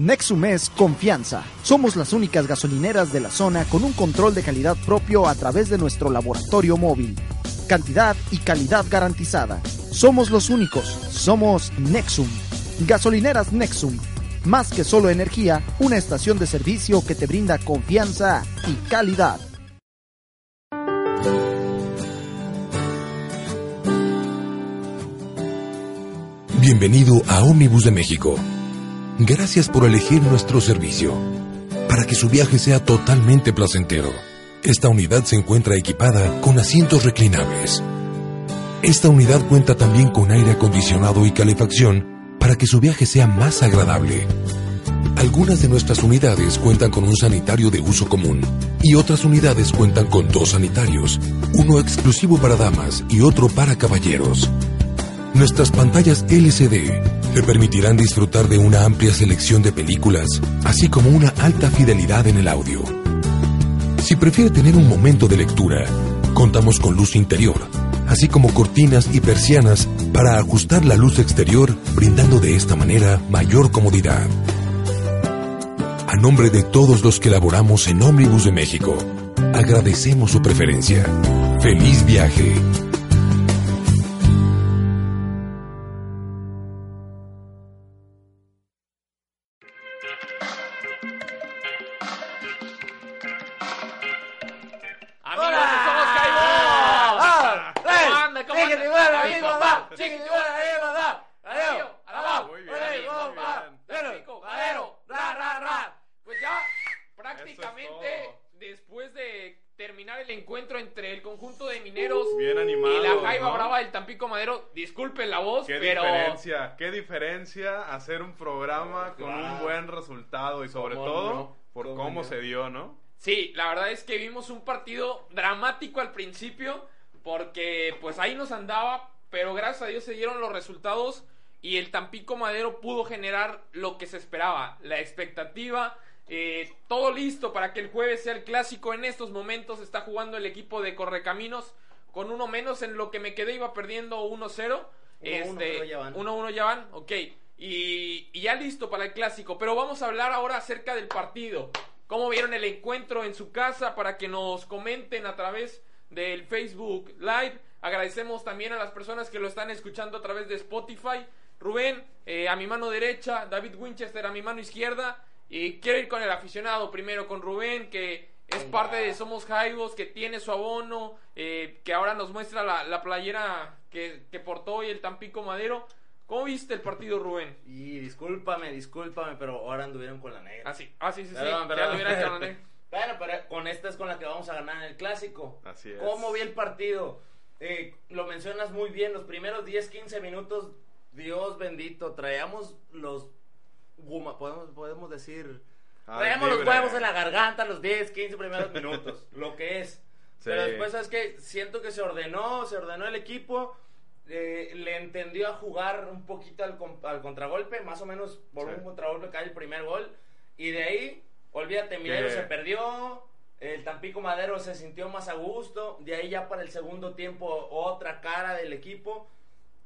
Nexum es confianza. Somos las únicas gasolineras de la zona con un control de calidad propio a través de nuestro laboratorio móvil. Cantidad y calidad garantizada. Somos los únicos. Somos Nexum. Gasolineras Nexum. Más que solo energía, una estación de servicio que te brinda confianza y calidad. Bienvenido a Omnibus de México. Gracias por elegir nuestro servicio. Para que su viaje sea totalmente placentero, esta unidad se encuentra equipada con asientos reclinables. Esta unidad cuenta también con aire acondicionado y calefacción para que su viaje sea más agradable. Algunas de nuestras unidades cuentan con un sanitario de uso común y otras unidades cuentan con dos sanitarios, uno exclusivo para damas y otro para caballeros. Nuestras pantallas LCD le permitirán disfrutar de una amplia selección de películas, así como una alta fidelidad en el audio. Si prefiere tener un momento de lectura, contamos con luz interior, así como cortinas y persianas para ajustar la luz exterior, brindando de esta manera mayor comodidad. A nombre de todos los que laboramos en Omnibus de México, agradecemos su preferencia. ¡Feliz viaje! Y sobre ¿Cómo todo no? por ¿Cómo se dio, ¿no? Sí, la verdad es que vimos un partido dramático al principio porque pues ahí nos andaba, pero gracias a Dios se dieron los resultados y el Tampico Madero pudo generar lo que se esperaba, la expectativa, eh, todo listo para que el jueves sea el clásico. En estos momentos está jugando el equipo de Correcaminos con uno menos en lo que me quedé iba perdiendo 1-0. Uno, uno, creo ya van. 1-1 ya van, ok. Y, y ya listo para el clásico. Pero vamos a hablar ahora acerca del partido. ¿Cómo vieron el encuentro en su casa? Para que nos comenten a través del Facebook Live. Agradecemos también a las personas que lo están escuchando a través de Spotify. Rubén, eh, a mi mano derecha, David Winchester a mi mano izquierda. Y quiero ir con el aficionado primero, con Rubén, que es Venga. parte de Somos Jaivos, que tiene su abono, eh, que ahora nos muestra la, la playera que, que portó hoy el Tampico Madero. ¿Cómo viste el partido, Rubén? Y discúlpame, discúlpame, pero ahora anduvieron con la negra. Ah, sí, ah, sí, sí, sí. Perdón, Ya perdón. hecho, ¿no? Bueno, pero con esta es con la que vamos a ganar en el clásico. Así es. ¿Cómo vi el partido? Eh, lo mencionas muy bien, los primeros 10, 15 minutos, Dios bendito, traíamos los... podemos, podemos decir... Ah, traíamos los huevos en la garganta los 10, 15 primeros minutos, lo que es. Sí. Pero después, ¿sabes qué? Siento que se ordenó, se ordenó el equipo, eh, le entendió a jugar un poquito al, al contragolpe, más o menos por Sí. un contragolpe cae el primer gol, y de ahí, olvídate, Minero Que- se perdió, el Tampico Madero se sintió más a gusto, de ahí ya para el segundo tiempo otra cara del equipo,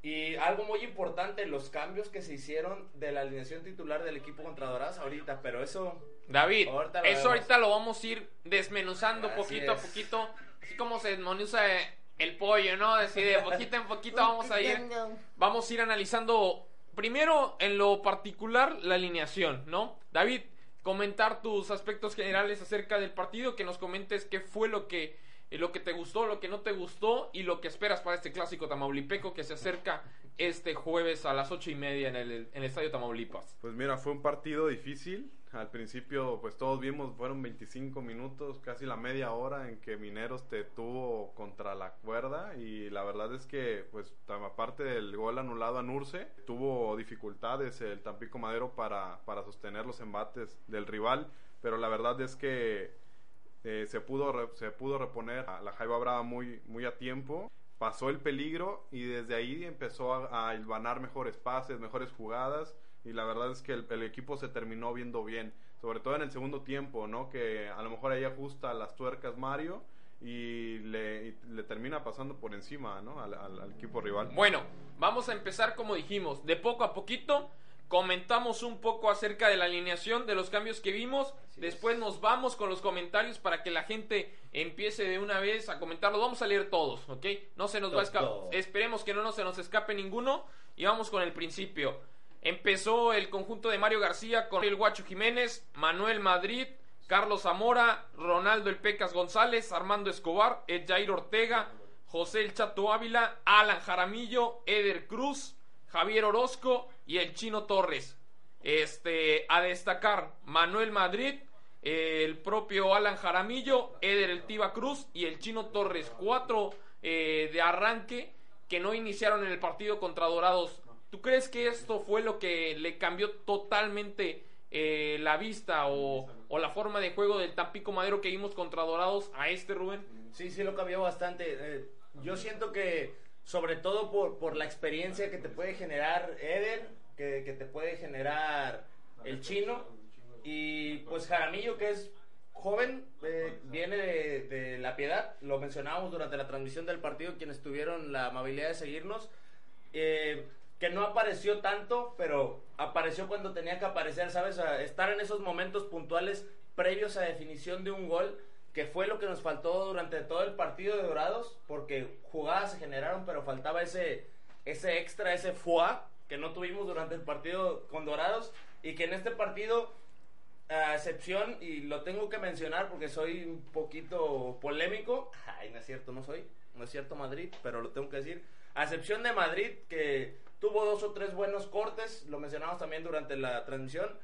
y algo muy importante, los cambios que se hicieron de la alineación titular del equipo contra Doradas ahorita, pero eso... David, Ahorita eso vemos. ahorita lo vamos a ir desmenuzando Así poquito a poquito, así como se desmenuza eh, el pollo, ¿no? Así de poquito en poquito vamos a ir, vamos a ir analizando primero en lo particular la alineación, ¿no? David, comentar tus aspectos generales acerca del partido, que nos comentes qué fue lo que eh, lo que te gustó, lo que no te gustó y lo que esperas para este clásico tamaulipeco que se acerca este jueves a las ocho y media en el, en el Estadio Tamaulipas. Pues mira, fue un partido difícil. Al principio, pues todos vimos, fueron 25 minutos, casi la media hora en que Mineros te tuvo contra la cuerda y la verdad es que, pues aparte del gol anulado a Nurse, tuvo dificultades el Tampico Madero para, para sostener los embates del rival, pero la verdad es que eh, se, pudo se pudo reponer a la Jaiba Brava muy, muy a tiempo. Pasó el peligro y desde ahí empezó a, a hilvanar mejores pases, mejores jugadas. Y la verdad es que el, el equipo se terminó viendo bien, sobre todo en el segundo tiempo, ¿no? Que a lo mejor ahí ajusta las tuercas Mario y le, y le termina pasando por encima, ¿no? Al, al- al equipo rival. Bueno, vamos a empezar como dijimos, de poco a poquito. comentamos un poco acerca de la alineación, de los cambios que vimos. Después nos vamos con los comentarios para que la gente empiece de una vez a comentarlos. Vamos a leer todos, ¿ok? No se nos va a escapar. Esperemos que no, no se nos escape ninguno. Y vamos con el principio. Empezó el conjunto de Mario García con el Guacho Jiménez, Manuel Madrid, Carlos Zamora, Ronaldo El Pecas González, Armando Escobar, Ed Jair Ortega, José El Chato Ávila, Alan Jaramillo, Eder Cruz, Javier Orozco y el Chino Torres. Este, a destacar, Manuel Madrid, el propio Alan Jaramillo, Eder El Tiba Cruz y el Chino Torres. Cuatro eh, de arranque que no iniciaron en el partido contra Dorados. ¿Tú crees que esto fue lo que le cambió totalmente eh, la vista o, la forma de juego del Tampico Madero que vimos contra Dorados a este, Rubén? Sí, sí lo cambió bastante. Eh, yo siento que, sobre todo por, la experiencia que te puede generar Eder, que, te puede generar el chino, y pues Jaramillo, que es joven, eh, viene de, La Piedad, lo mencionábamos durante la transmisión del partido, quienes tuvieron la amabilidad de seguirnos, que no apareció tanto, pero apareció cuando tenía que aparecer, ¿sabes? estar en esos momentos puntuales previos a definición de un gol, que fue lo que nos faltó durante todo el partido de Dorados, porque jugadas se generaron, pero faltaba ese, ese extra, ese foie que no tuvimos durante el partido con Dorados, y que en este partido a excepción, y lo tengo que mencionar porque soy un poquito polémico, ay, no es cierto, no soy, no es cierto Madrid, pero lo tengo que decir, a excepción de Madrid, que tuvo dos o tres buenos cortes, lo mencionamos también durante la transmisión,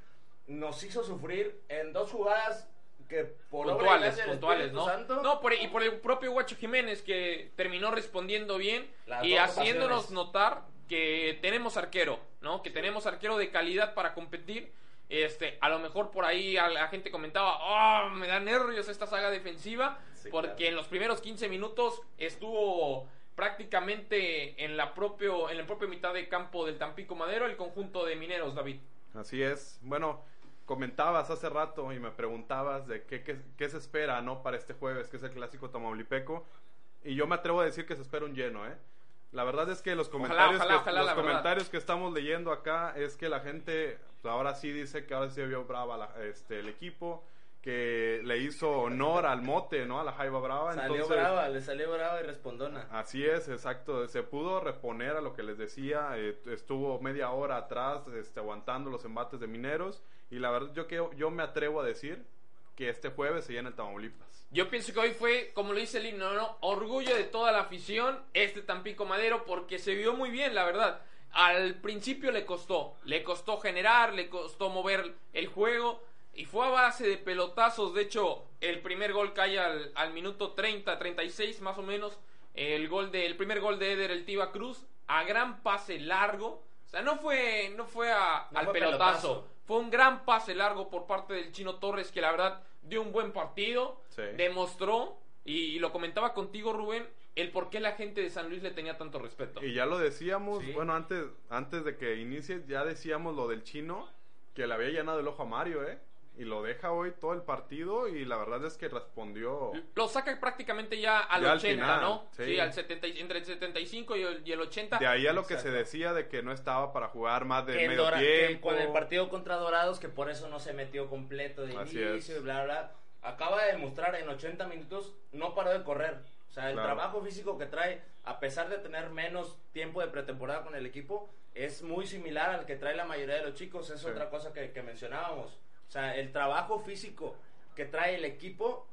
nos hizo sufrir en dos jugadas que por puntuales, puntuales, ¿no? No, por, y por el propio Guacho Jiménez que terminó respondiendo bien y haciéndonos notar que tenemos arquero, ¿no? Que tenemos arquero de calidad para competir este, a lo mejor por ahí la gente comentaba, oh, me da nervios esta saga defensiva, porque en los primeros 15 minutos estuvo prácticamente en la propio en la propia mitad de campo del Tampico Madero el conjunto de mineros, David. Así es. Bueno, comentabas hace rato y me preguntabas de qué, qué, se espera, ¿no? Para este jueves, que es el clásico tamaulipeco. Y yo me atrevo a decir que se espera un lleno, ¿eh? La verdad es que los comentarios, que, los comentarios que estamos leyendo acá es que la gente pues, ahora sí dice que ahora sí vio brava este, el equipo, que le hizo honor al mote, ¿no? A la Jaiba Brava. Salió brava, le salió brava y respondona. Así es, exacto. Se pudo reponer a lo que les decía. Eh, estuvo media hora atrás este, aguantando los embates de mineros. Y la verdad, yo, que, yo me atrevo a decir que este jueves se llena el Tamaulipas. Yo pienso que hoy fue, como lo dice el himno, ¿no? orgullo de toda la afición, este Tampico Madero, porque se vio muy bien, la verdad. Al principio le costó, le costó generar, le costó mover el juego, y fue a base de pelotazos. De hecho, el primer gol cae al, al minuto 30, 36 más o menos. El, gol de, el primer gol de Eder El Tiba Cruz, a gran pase largo. O sea, no fue, no fue al pelotazo. Fue un gran pase largo por parte del Chino Torres, que la verdad dio un buen partido, demostró, y, lo comentaba contigo Rubén, el por qué la gente de San Luis le tenía tanto respeto. Y ya lo decíamos, bueno, antes, antes de que inicie, ya decíamos lo del chino, que le había llenado el ojo a Mario, ¿eh? Y lo deja hoy todo el partido y la verdad es que respondió. Lo saca prácticamente ya al 80, ¿no? Sí, al 70, entre el 75 y el, y el 80. De ahí a lo que se decía de que no estaba para jugar más de medio tiempo. con el partido contra Dorados, que por eso no se metió completo de inicio y bla, bla. Acaba de demostrar en 80 minutos, no paró de correr. O sea, el trabajo físico que trae, a pesar de tener menos tiempo de pretemporada con el equipo, es muy similar al que trae la mayoría de los chicos. Es otra cosa que, que mencionábamos o sea, el trabajo físico que trae el equipo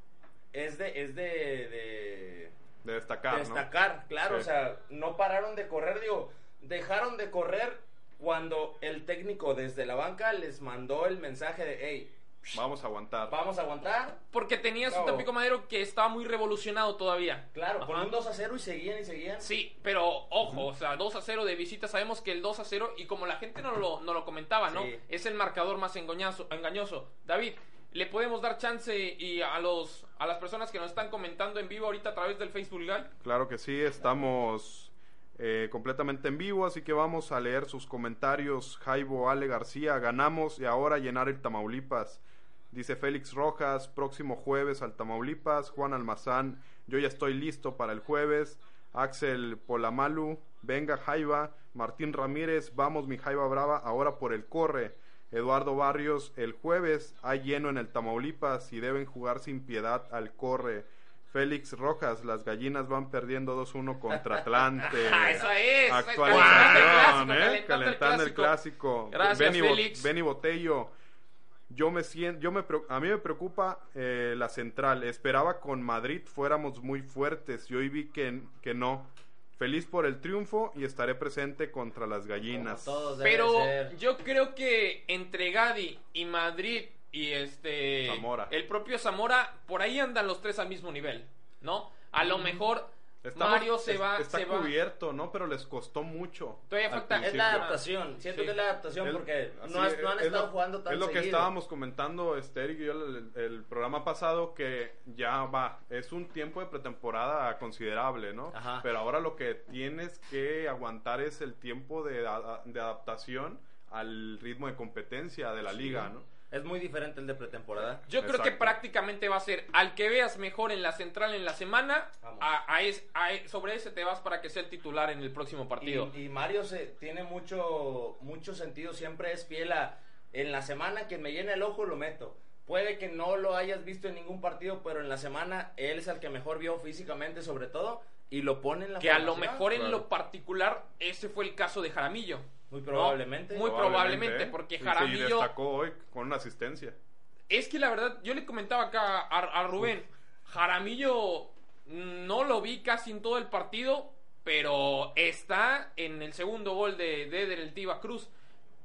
es de, es de, de, destacar. destacar, claro. O sea, no pararon de correr, digo, dejaron de correr cuando el técnico desde la banca les mandó el mensaje de, hey, Vamos a aguantar. Vamos a aguantar. Porque tenía su Tampico Madero que estaba muy revolucionado todavía. Claro, con un 2 a 0 y seguían y seguían. Sí, pero ojo, o sea, 2 a 0 de visita. Sabemos que el 2 a 0, y como la gente no lo, no lo comentaba, ¿no? Es el marcador más engañoso, engañoso. David, ¿le podemos dar chance y a, los, a las personas que nos están comentando en vivo ahorita a través del Facebook Live? Claro que sí, estamos. Eh, completamente en vivo, así que vamos a leer sus comentarios. Jaibo Ale García, ganamos y ahora llenar el Tamaulipas. Dice Félix Rojas, próximo jueves al Tamaulipas. Juan Almazán, yo ya estoy listo para el jueves. Axel Polamalu, Venga Jaiba, Martín Ramírez, vamos mi Jaiba Brava, ahora por el corre. Eduardo Barrios, el jueves hay lleno en el Tamaulipas y deben jugar sin piedad al corre. Félix Rojas, las gallinas van perdiendo 2-1 contra Atlante. Ah, eso es. Actualización, Calentando el ¿eh? clásico, Calentando el clásico. Gracias, Benny, Bo- Félix. Benny Botello. Yo me siento, yo me, preo- a mí me preocupa eh, la central. Esperaba con Madrid fuéramos muy fuertes y hoy vi que, que no. Feliz por el triunfo y estaré presente contra las gallinas. Pero ser. yo creo que entre Gadi y Madrid y este Zamora. el propio Zamora por ahí andan los tres al mismo nivel, ¿no? A lo mejor Estamos- Mario se es- va está se va cubierto, ¿no? Pero les costó mucho. Todavía al falta- Es la adaptación, siento Sí. que es la adaptación porque no, has- es, no han es estado lo- jugando tan Es lo que estábamos comentando, Eric y yo, el, el programa pasado, que ya va, es un tiempo de pretemporada considerable, ¿no? Ajá. Pero ahora lo que tienes que aguantar es el tiempo de adaptación al ritmo de competencia de la liga, ¿no? Es muy diferente el de pretemporada. Yo creo que prácticamente va a ser al que veas mejor en la central en la semana, a, a es- a sobre ese te vas para que sea el titular en el próximo partido. Y, y Mario se, tiene mucho, mucho sentido, siempre es fiel a, en la semana quien me llena el ojo lo meto. Puede que no lo hayas visto en ningún partido, pero en la semana él es el que mejor vio físicamente sobre todo y lo pone en la que a lo mejor en Claro. lo particular ese fue el caso de Jaramillo. Muy ¿no? probablemente. Muy probablemente, ¿eh? porque Y y Jaramillo destacó hoy con una asistencia. Es que la verdad, yo le comentaba acá a, a Rubén, Jaramillo no lo vi casi en todo el partido, pero está en el segundo gol de, de Eder el Tiva Cruz.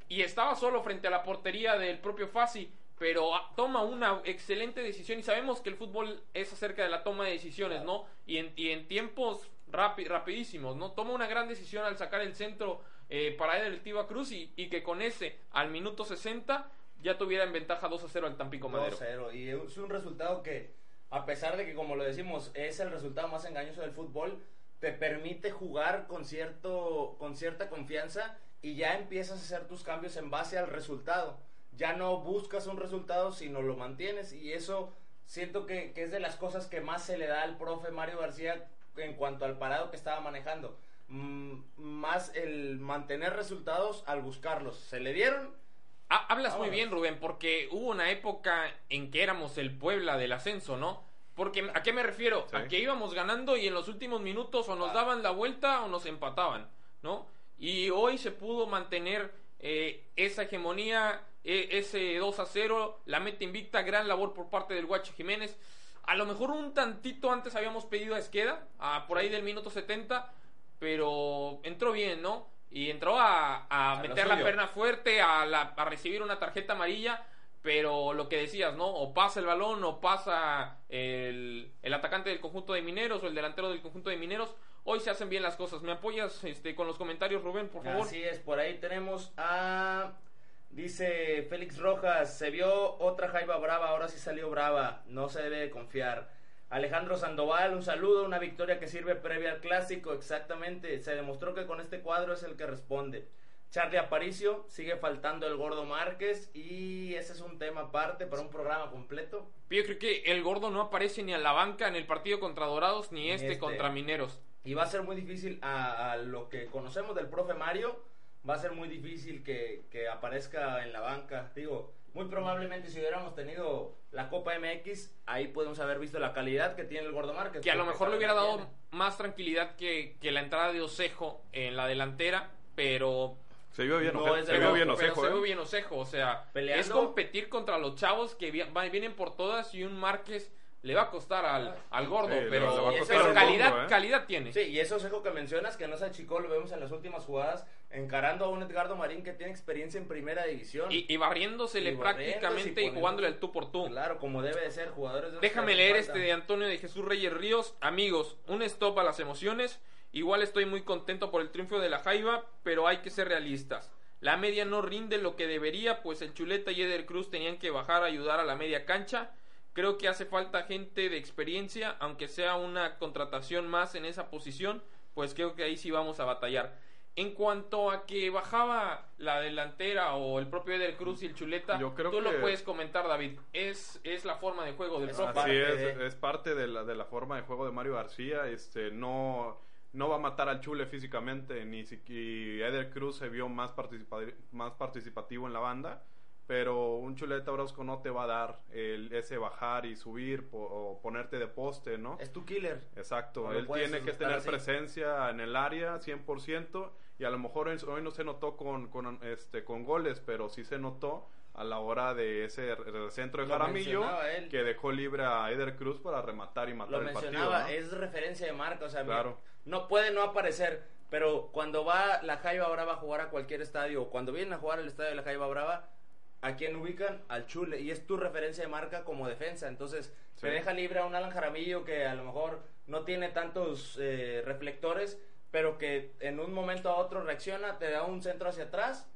Y estaba solo frente a la portería del propio Fasi, pero toma una excelente decisión. Y sabemos que el fútbol es acerca de la toma de decisiones, ¿no? Y en, y en tiempos rapi- rapidísimos, ¿no? Toma una gran decisión al sacar el centro eh, para el Tiva Cruz y, y que con ese, al minuto 60, ya tuviera en ventaja 2 a 0 al Tampico Madero. 2-0. Y es un resultado que, a pesar de que, como lo decimos, es el resultado más engañoso del fútbol, te permite jugar con, cierto, con cierta confianza y ya empiezas a hacer tus cambios en base al resultado. Ya no buscas un resultado, sino lo mantienes. Y eso siento que, que es de las cosas que más se le da al profe Mario García en cuanto al parado que estaba manejando. Mm, más el mantener resultados al buscarlos. Se le dieron, Ha- hablas muy bien, Rubén, porque hubo una época en que éramos el Puebla del ascenso, ¿no? Porque, ¿a qué me refiero? Sí. A que íbamos ganando y en los últimos minutos o nos daban la vuelta o nos empataban, ¿no? Y hoy se pudo mantener eh, esa hegemonía, eh, ese 2 a 0, la meta invicta, gran labor por parte del Guacho Jiménez. A lo mejor un tantito antes habíamos pedido a Esqueda, a por ahí del minuto 70, pero entró bien, ¿no? Y entró a, a A lo meter la perna fuerte, a, la- a recibir una tarjeta amarilla, pero lo que decías, ¿no? O pasa el balón o pasa el, el atacante del conjunto de mineros o el delantero del conjunto de mineros. Hoy se hacen bien las cosas. ¿Me apoyas este, con los comentarios, Rubén, por favor? Así es, por ahí tenemos a. Dice Félix Rojas, se vio otra Jaiba brava, ahora sí salió brava, no se debe de confiar. Alejandro Sandoval, un saludo, una victoria que sirve previa al clásico, exactamente. Se demostró que con este cuadro es el que responde. Charlie Aparicio, sigue faltando el gordo Márquez y ese es un tema aparte para un programa completo. Yo creo que el gordo no aparece ni a la banca en el partido contra Dorados ni, Ni este, este. contra Mineros. Y va a ser muy difícil a, a lo que conocemos del profe Mario, va a ser muy difícil que, que aparezca en la banca. Digo, muy probablemente si hubiéramos tenido la Copa MX, ahí podemos haber visto la calidad que tiene el Gordo Márquez. Que a lo mejor le hubiera dado tiene. más tranquilidad que, que la entrada de Osejo en la delantera, pero Se vio bien, No, Osejo, es se vio bien pero Osejo, se ¿eh? ve bien Osejo, o sea, Peleando. es competir contra los chavos que vienen por todas y un Márquez le va a costar al, al gordo, Sí, pero, pero calidad, ¿eh? calidad tiene. Sí, y ese Osejo que mencionas, que no se achicó, lo vemos en las últimas jugadas, encarando a un Edgardo Marín que tiene experiencia en primera división. Y, y barriéndosele Y barriéndose y prácticamente y, jugándole al tú por tú. Claro, como debe de ser, jugadores de Déjame leer este de Antonio de Jesús Reyes Ríos. Amigos, un stop a las emociones. Igual estoy muy contento por el triunfo de la Jaiba, pero hay que ser realistas. La media no rinde lo que debería, pues el Chuleta y Eder Cruz tenían que bajar a ayudar a la media cancha. Creo que hace falta gente de experiencia, aunque sea una contratación más en esa posición, pues creo que ahí sí vamos a batallar. En cuanto a que bajaba la delantera o el propio Eder Cruz y el Chuleta, Yo creo tú que- lo puedes comentar, David. Es, es la forma de juego del Es profe. Así es, de- es parte de la, de la forma de juego de Mario García. Este, no, no va a matar al Chule físicamente, ni si y Eder Cruz se vio más, participa- más participativo en la banda, pero un Chuleta Orozco no te va a dar el, ese bajar y subir po- o ponerte de poste, ¿no? Es tu killer. Exacto, No él tiene que tener así. presencia en el área 100% y a lo mejor hoy no se notó con, con, este, con goles, pero sí se notó a la hora de ese centro de Lo Jaramillo que dejó libre a Eder Cruz para rematar y matar Lo el partido. mencionaba, ¿no? es referencia de marca, o sea, Claro. mira, no puede no aparecer, pero cuando va la Jaiba Brava a jugar a cualquier estadio, o cuando vienen a jugar al estadio de la Jaiba Brava, ¿a quién ubican? Al Chule, y es tu referencia de marca como defensa, entonces Sí. te deja libre a un Alan Jaramillo que a lo mejor no tiene tantos eh, reflectores, pero que en un momento a otro reacciona, te da un centro hacia atrás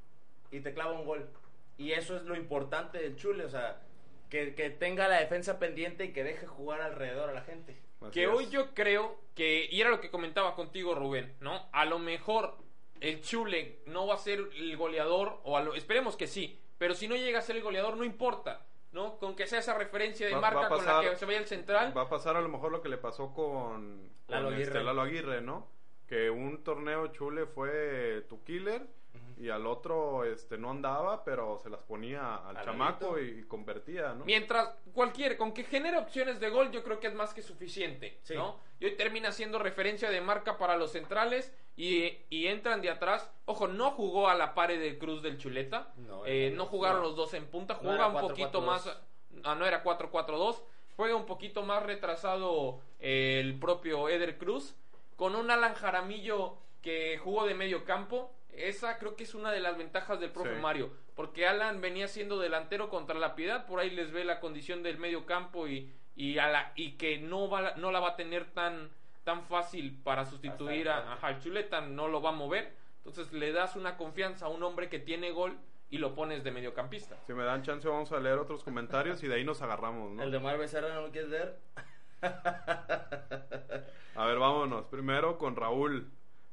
y te clava un gol. Y eso es lo importante del Chule, o sea, que, que tenga la defensa pendiente y que deje jugar alrededor a la gente. Así Que es. hoy yo creo que, y era lo que comentaba contigo Rubén, ¿no? A lo mejor el Chule no va a ser el goleador, o a lo- esperemos que sí, pero si no llega a ser el goleador no importa, ¿no? Con que sea esa referencia de Va- marca va con la que se vaya el central. Va a pasar a lo mejor lo que le pasó con, Lalo con este Aguirre. Lalo Aguirre, ¿no? Que un torneo chule fue tu killer y al otro este no andaba, pero se las ponía al Al chamaco y, y convertía, ¿no? Mientras cualquier, con que genere opciones de gol, yo creo que es más que suficiente, Sí. ¿no? Y hoy termina siendo referencia de marca para los centrales y, y entran de atrás. Ojo, no jugó a la pared del Cruz del Chuleta. No, Eh, no, no jugaron no. los dos en punta. No Juega era un poquito 4-4-2. más. Ah, no era 4-4-2. Juega un poquito más retrasado eh, el propio Eder Cruz. Con un Alan Jaramillo que jugó de medio campo. Esa creo que es una de las ventajas del profe Sí. Mario. Porque Alan venía siendo delantero contra la piedad. Por ahí les ve la condición del medio campo y, y, a la, y que no, va, la- no la va a tener tan, tan fácil para sustituir a, a Jalchuleta. No lo va a mover. Entonces le das una confianza a un hombre que tiene gol y lo pones de mediocampista. Si me dan chance vamos a leer otros comentarios y de ahí nos agarramos, ¿no? El de Becerra no lo quieres leer. A ver, vámonos. Primero con Raúl.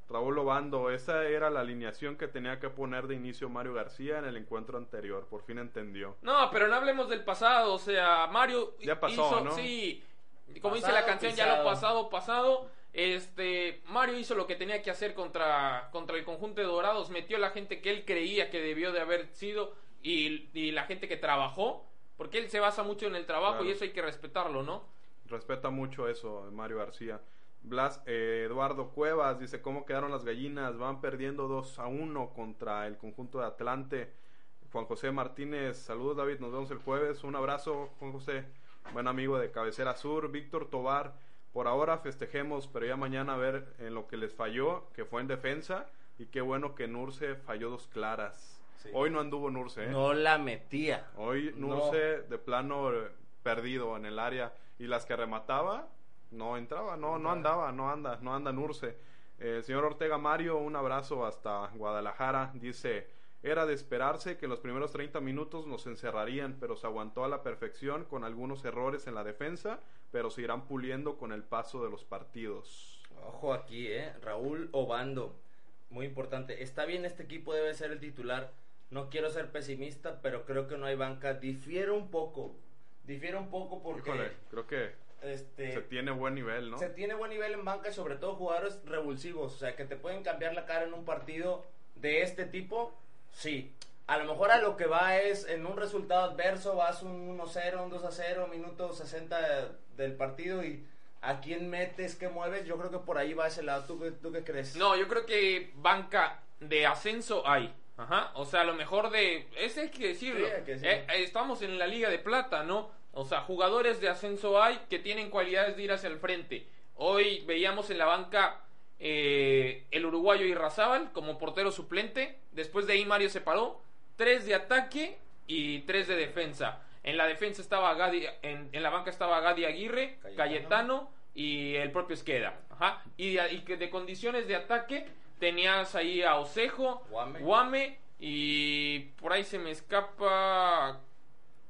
Raúl Obando, esa era la alineación que tenía que poner de inicio Mario García en el encuentro anterior. Por fin entendió. No, pero no hablemos del pasado, o sea, Mario Ya pasó, hizo, ¿no? sí, como dice la canción, ya lo pasado, pasado, este, Mario hizo lo que tenía que hacer contra, contra el conjunto de Dorados, metió a la gente que él creía que debió de haber sido y, y la gente que trabajó, porque él se basa mucho en el trabajo Claro. y eso hay que respetarlo, ¿no? Respeta mucho eso Mario García. Blas eh, Eduardo Cuevas dice cómo quedaron las gallinas. Van perdiendo 2 a 1 contra el conjunto de Atlante. Juan José Martínez, saludos David, nos vemos el jueves. Un abrazo, Juan José, buen amigo de Cabecera Sur. Víctor Tobar, por ahora festejemos, pero ya mañana a ver en lo que les falló, que fue en defensa. Y qué bueno que Nurse falló dos claras. Sí. Hoy no anduvo Nurse. ¿eh? No la metía. Hoy No. Nurse de plano eh, perdido en el área y las que remataba no entraba, no no andaba, no anda, no anda Nurse. Eh, El señor Ortega Mario, un abrazo hasta Guadalajara, dice, era de esperarse que en los primeros 30 minutos nos encerrarían, pero se aguantó a la perfección con algunos errores en la defensa, pero se irán puliendo con el paso de los partidos. Ojo aquí, ¿eh? Raúl Obando. Muy importante. Está bien, este equipo debe ser el titular. No quiero ser pesimista, pero creo que no hay banca. Difiere un poco. Difiere un poco porque Híjole, creo que este, se tiene buen nivel, ¿no? se tiene buen nivel en banca y sobre todo jugadores revulsivos. O sea, que te pueden cambiar la cara en un partido de este tipo. Sí. A lo mejor a lo que va es en un resultado adverso, vas un 1-0, un 2-0, minuto 60 del partido y a quién metes, qué mueves. Yo creo que por ahí va ese lado. ¿Tú, qué- tú qué crees? No, yo creo que banca de ascenso hay. Ajá. O sea, a lo mejor de. Ese hay que decirlo. Sí, hay que decirlo. Eh, estamos en la Liga de Plata, ¿no? O sea, jugadores de ascenso hay que tienen cualidades de ir hacia el frente. Hoy veíamos en la banca eh, el uruguayo Irrazábal como portero suplente. Después de ahí Mario se paró. Tres de ataque y tres de defensa. En la defensa estaba Gadi, en, en la banca estaba Gadi Aguirre, Cayetano. Cayetano y el propio Esqueda. Ajá. Y, de- y que de condiciones de ataque tenías ahí a Osejo, Guame. Guame y por ahí se me escapa.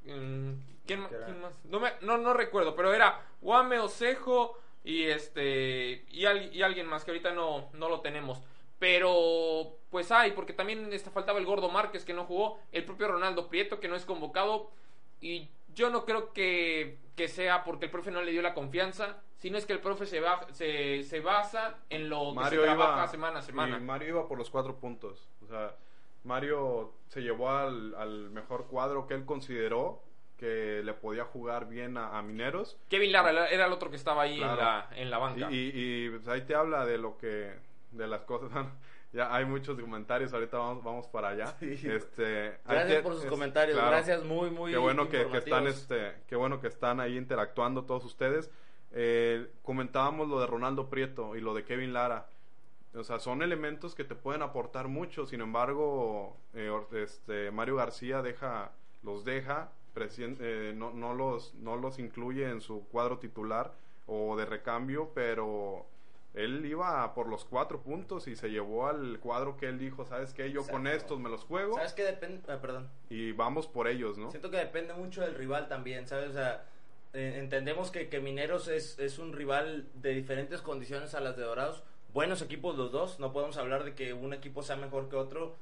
mm, ¿Quién, más? No, me- no, no recuerdo, pero era Guame, Osejo y este y, al- y alguien más que ahorita no, no lo tenemos. Pero pues hay, porque también este, faltaba el gordo Márquez que no jugó, el propio Ronaldo Prieto que no es convocado. Y yo no creo que, que sea porque el profe no le dio la confianza, sino es que el profe se, va, se, se basa en lo que se trabaja semana a semana. y Mario iba por los cuatro puntos. O sea, Mario se llevó al, al mejor cuadro que él consideró que le podía jugar bien a, a Mineros. Kevin Lara era el otro que estaba ahí en, la, en la banca. Y, y, pues, ahí te habla de lo que, de las cosas. ya hay muchos comentarios, ahorita vamos, vamos para allá. Sí. Este, Gracias por sus es- comentarios. claro. Gracias, muy, muy Qué bueno que, que están, este, qué bueno que están ahí interactuando todos ustedes. Eh, comentábamos lo de Ronaldo Prieto y lo de Kevin Lara. O sea, son elementos que te pueden aportar mucho. Sin embargo, eh, este, Mario García deja, los deja, eh, no, no los, no los incluye en su cuadro titular o de recambio, pero él iba por los cuatro puntos y se llevó al cuadro que él dijo, ¿sabes qué? Yo con estos me los juego ¿Sabes qué depende? ah, perdón. y vamos por ellos, ¿no? Siento que depende mucho del rival también, ¿sabes? O sea, eh, entendemos que, que Mineros es, es un rival de diferentes condiciones a las de Dorados. Buenos equipos los dos, no podemos hablar de que un equipo sea mejor que otro.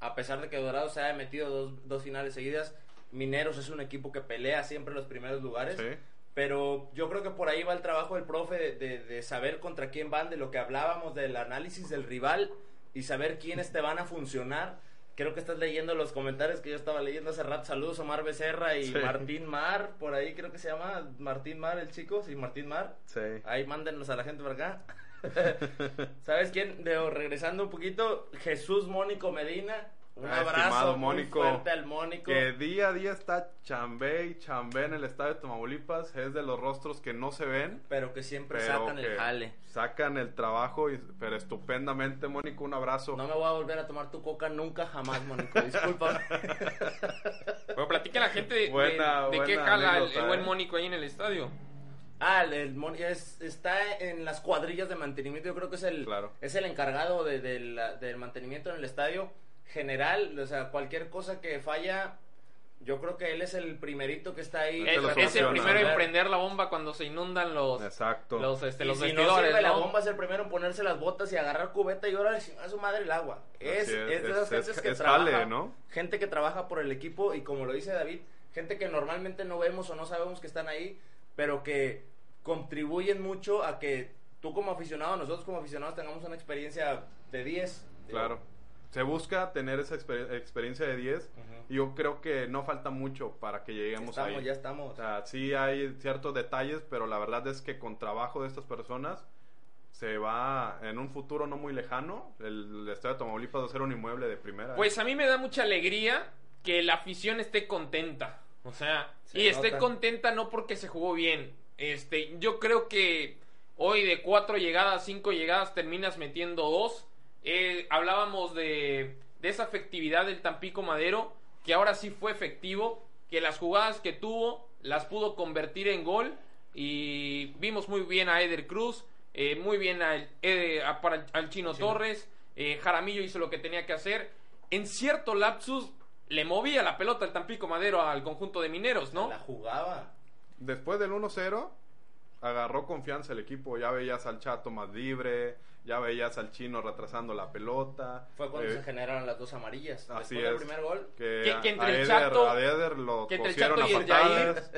A pesar de que Dorados se haya metido dos, dos finales seguidas, Mineros es un equipo que pelea siempre los primeros lugares. Sí. Pero yo creo que por ahí va el trabajo del profe de, de- de saber contra quién van, de lo que hablábamos del análisis del rival y saber quiénes te van a funcionar. Creo que estás leyendo los comentarios que yo estaba leyendo hace rato. Saludos Omar Becerra y Sí. Martín Mar, por ahí creo que se llama Martín Mar el chico, sí, Martín Mar. Sí. Ahí mándenos a la gente por acá. ¿Sabes quién? De, regresando un poquito, Jesús Mónico Medina. Un Ah, abrazo estimado muy Mónico, fuerte al Mónico. Que día a día está chambé y chambé en el estadio de Tamaulipas. Es de los rostros que no se ven. Pero que siempre Pero sacan que el jale. sacan el trabajo, y, pero estupendamente, Mónico. Un abrazo. No me voy a volver a tomar tu coca nunca jamás, Mónico. Disculpa. Pero platique a la gente de, de- qué jala el, anécdota, el buen ¿eh? Mónico ahí en el estadio. ah, el, el es- está en las cuadrillas de mantenimiento. Yo creo que es el, Claro. es el encargado de- de la- del mantenimiento en el estadio general. O sea, cualquier cosa que falla, yo creo que él es el primerito que está ahí. Es, el primero en prender la bomba cuando se inundan los, Exacto. los, este, Y los si no la bomba es el primero en ponerse las botas y agarrar cubeta y ahora a su madre el agua. Es, es, es, de esas es- gentes es- que es trabaja, jale, ¿no? gente que trabaja por el equipo y como lo dice David, gente que normalmente no vemos o no sabemos que están ahí, pero que contribuyen mucho a que tú como aficionado, nosotros como aficionados tengamos una experiencia de 10. Claro. Se busca tener esa exper- experiencia de 10. Ujú. Y yo creo que no falta mucho para que lleguemos Estamos, ahí. ya estamos. O sea, sí hay ciertos detalles, pero la verdad es que con trabajo de estas personas se va en un futuro no muy lejano. El, el estadio de Tamaulipas va a ser un inmueble de primera. Pues a mí me da mucha alegría que la afición esté contenta. O sea, Se y esté contenta no porque se jugó bien. Este, yo creo que hoy de cuatro llegadas, cinco llegadas, terminas metiendo dos. Eh, hablábamos de, de esa efectividad del Tampico Madero, que ahora sí fue efectivo, que las jugadas que tuvo las pudo convertir en gol. Y vimos muy bien a Eder Cruz, eh, muy bien al, eh, a- para el- al Chino Chino. Torres. eh, Jaramillo hizo lo que tenía que hacer. En cierto lapsus le movía la pelota el Tampico Madero al conjunto de mineros, ¿no? La jugaba. Después del 1-0, agarró confianza el equipo. Ya veías al Chato más libre, ya veías al Chino retrasando la pelota. Fue cuando Eh, se generaron las dos amarillas. Así Después del es. primer gol. Que, Que- a- que entre a el Eder, Chato- a Eder lo que entre el Chato a y el patadas.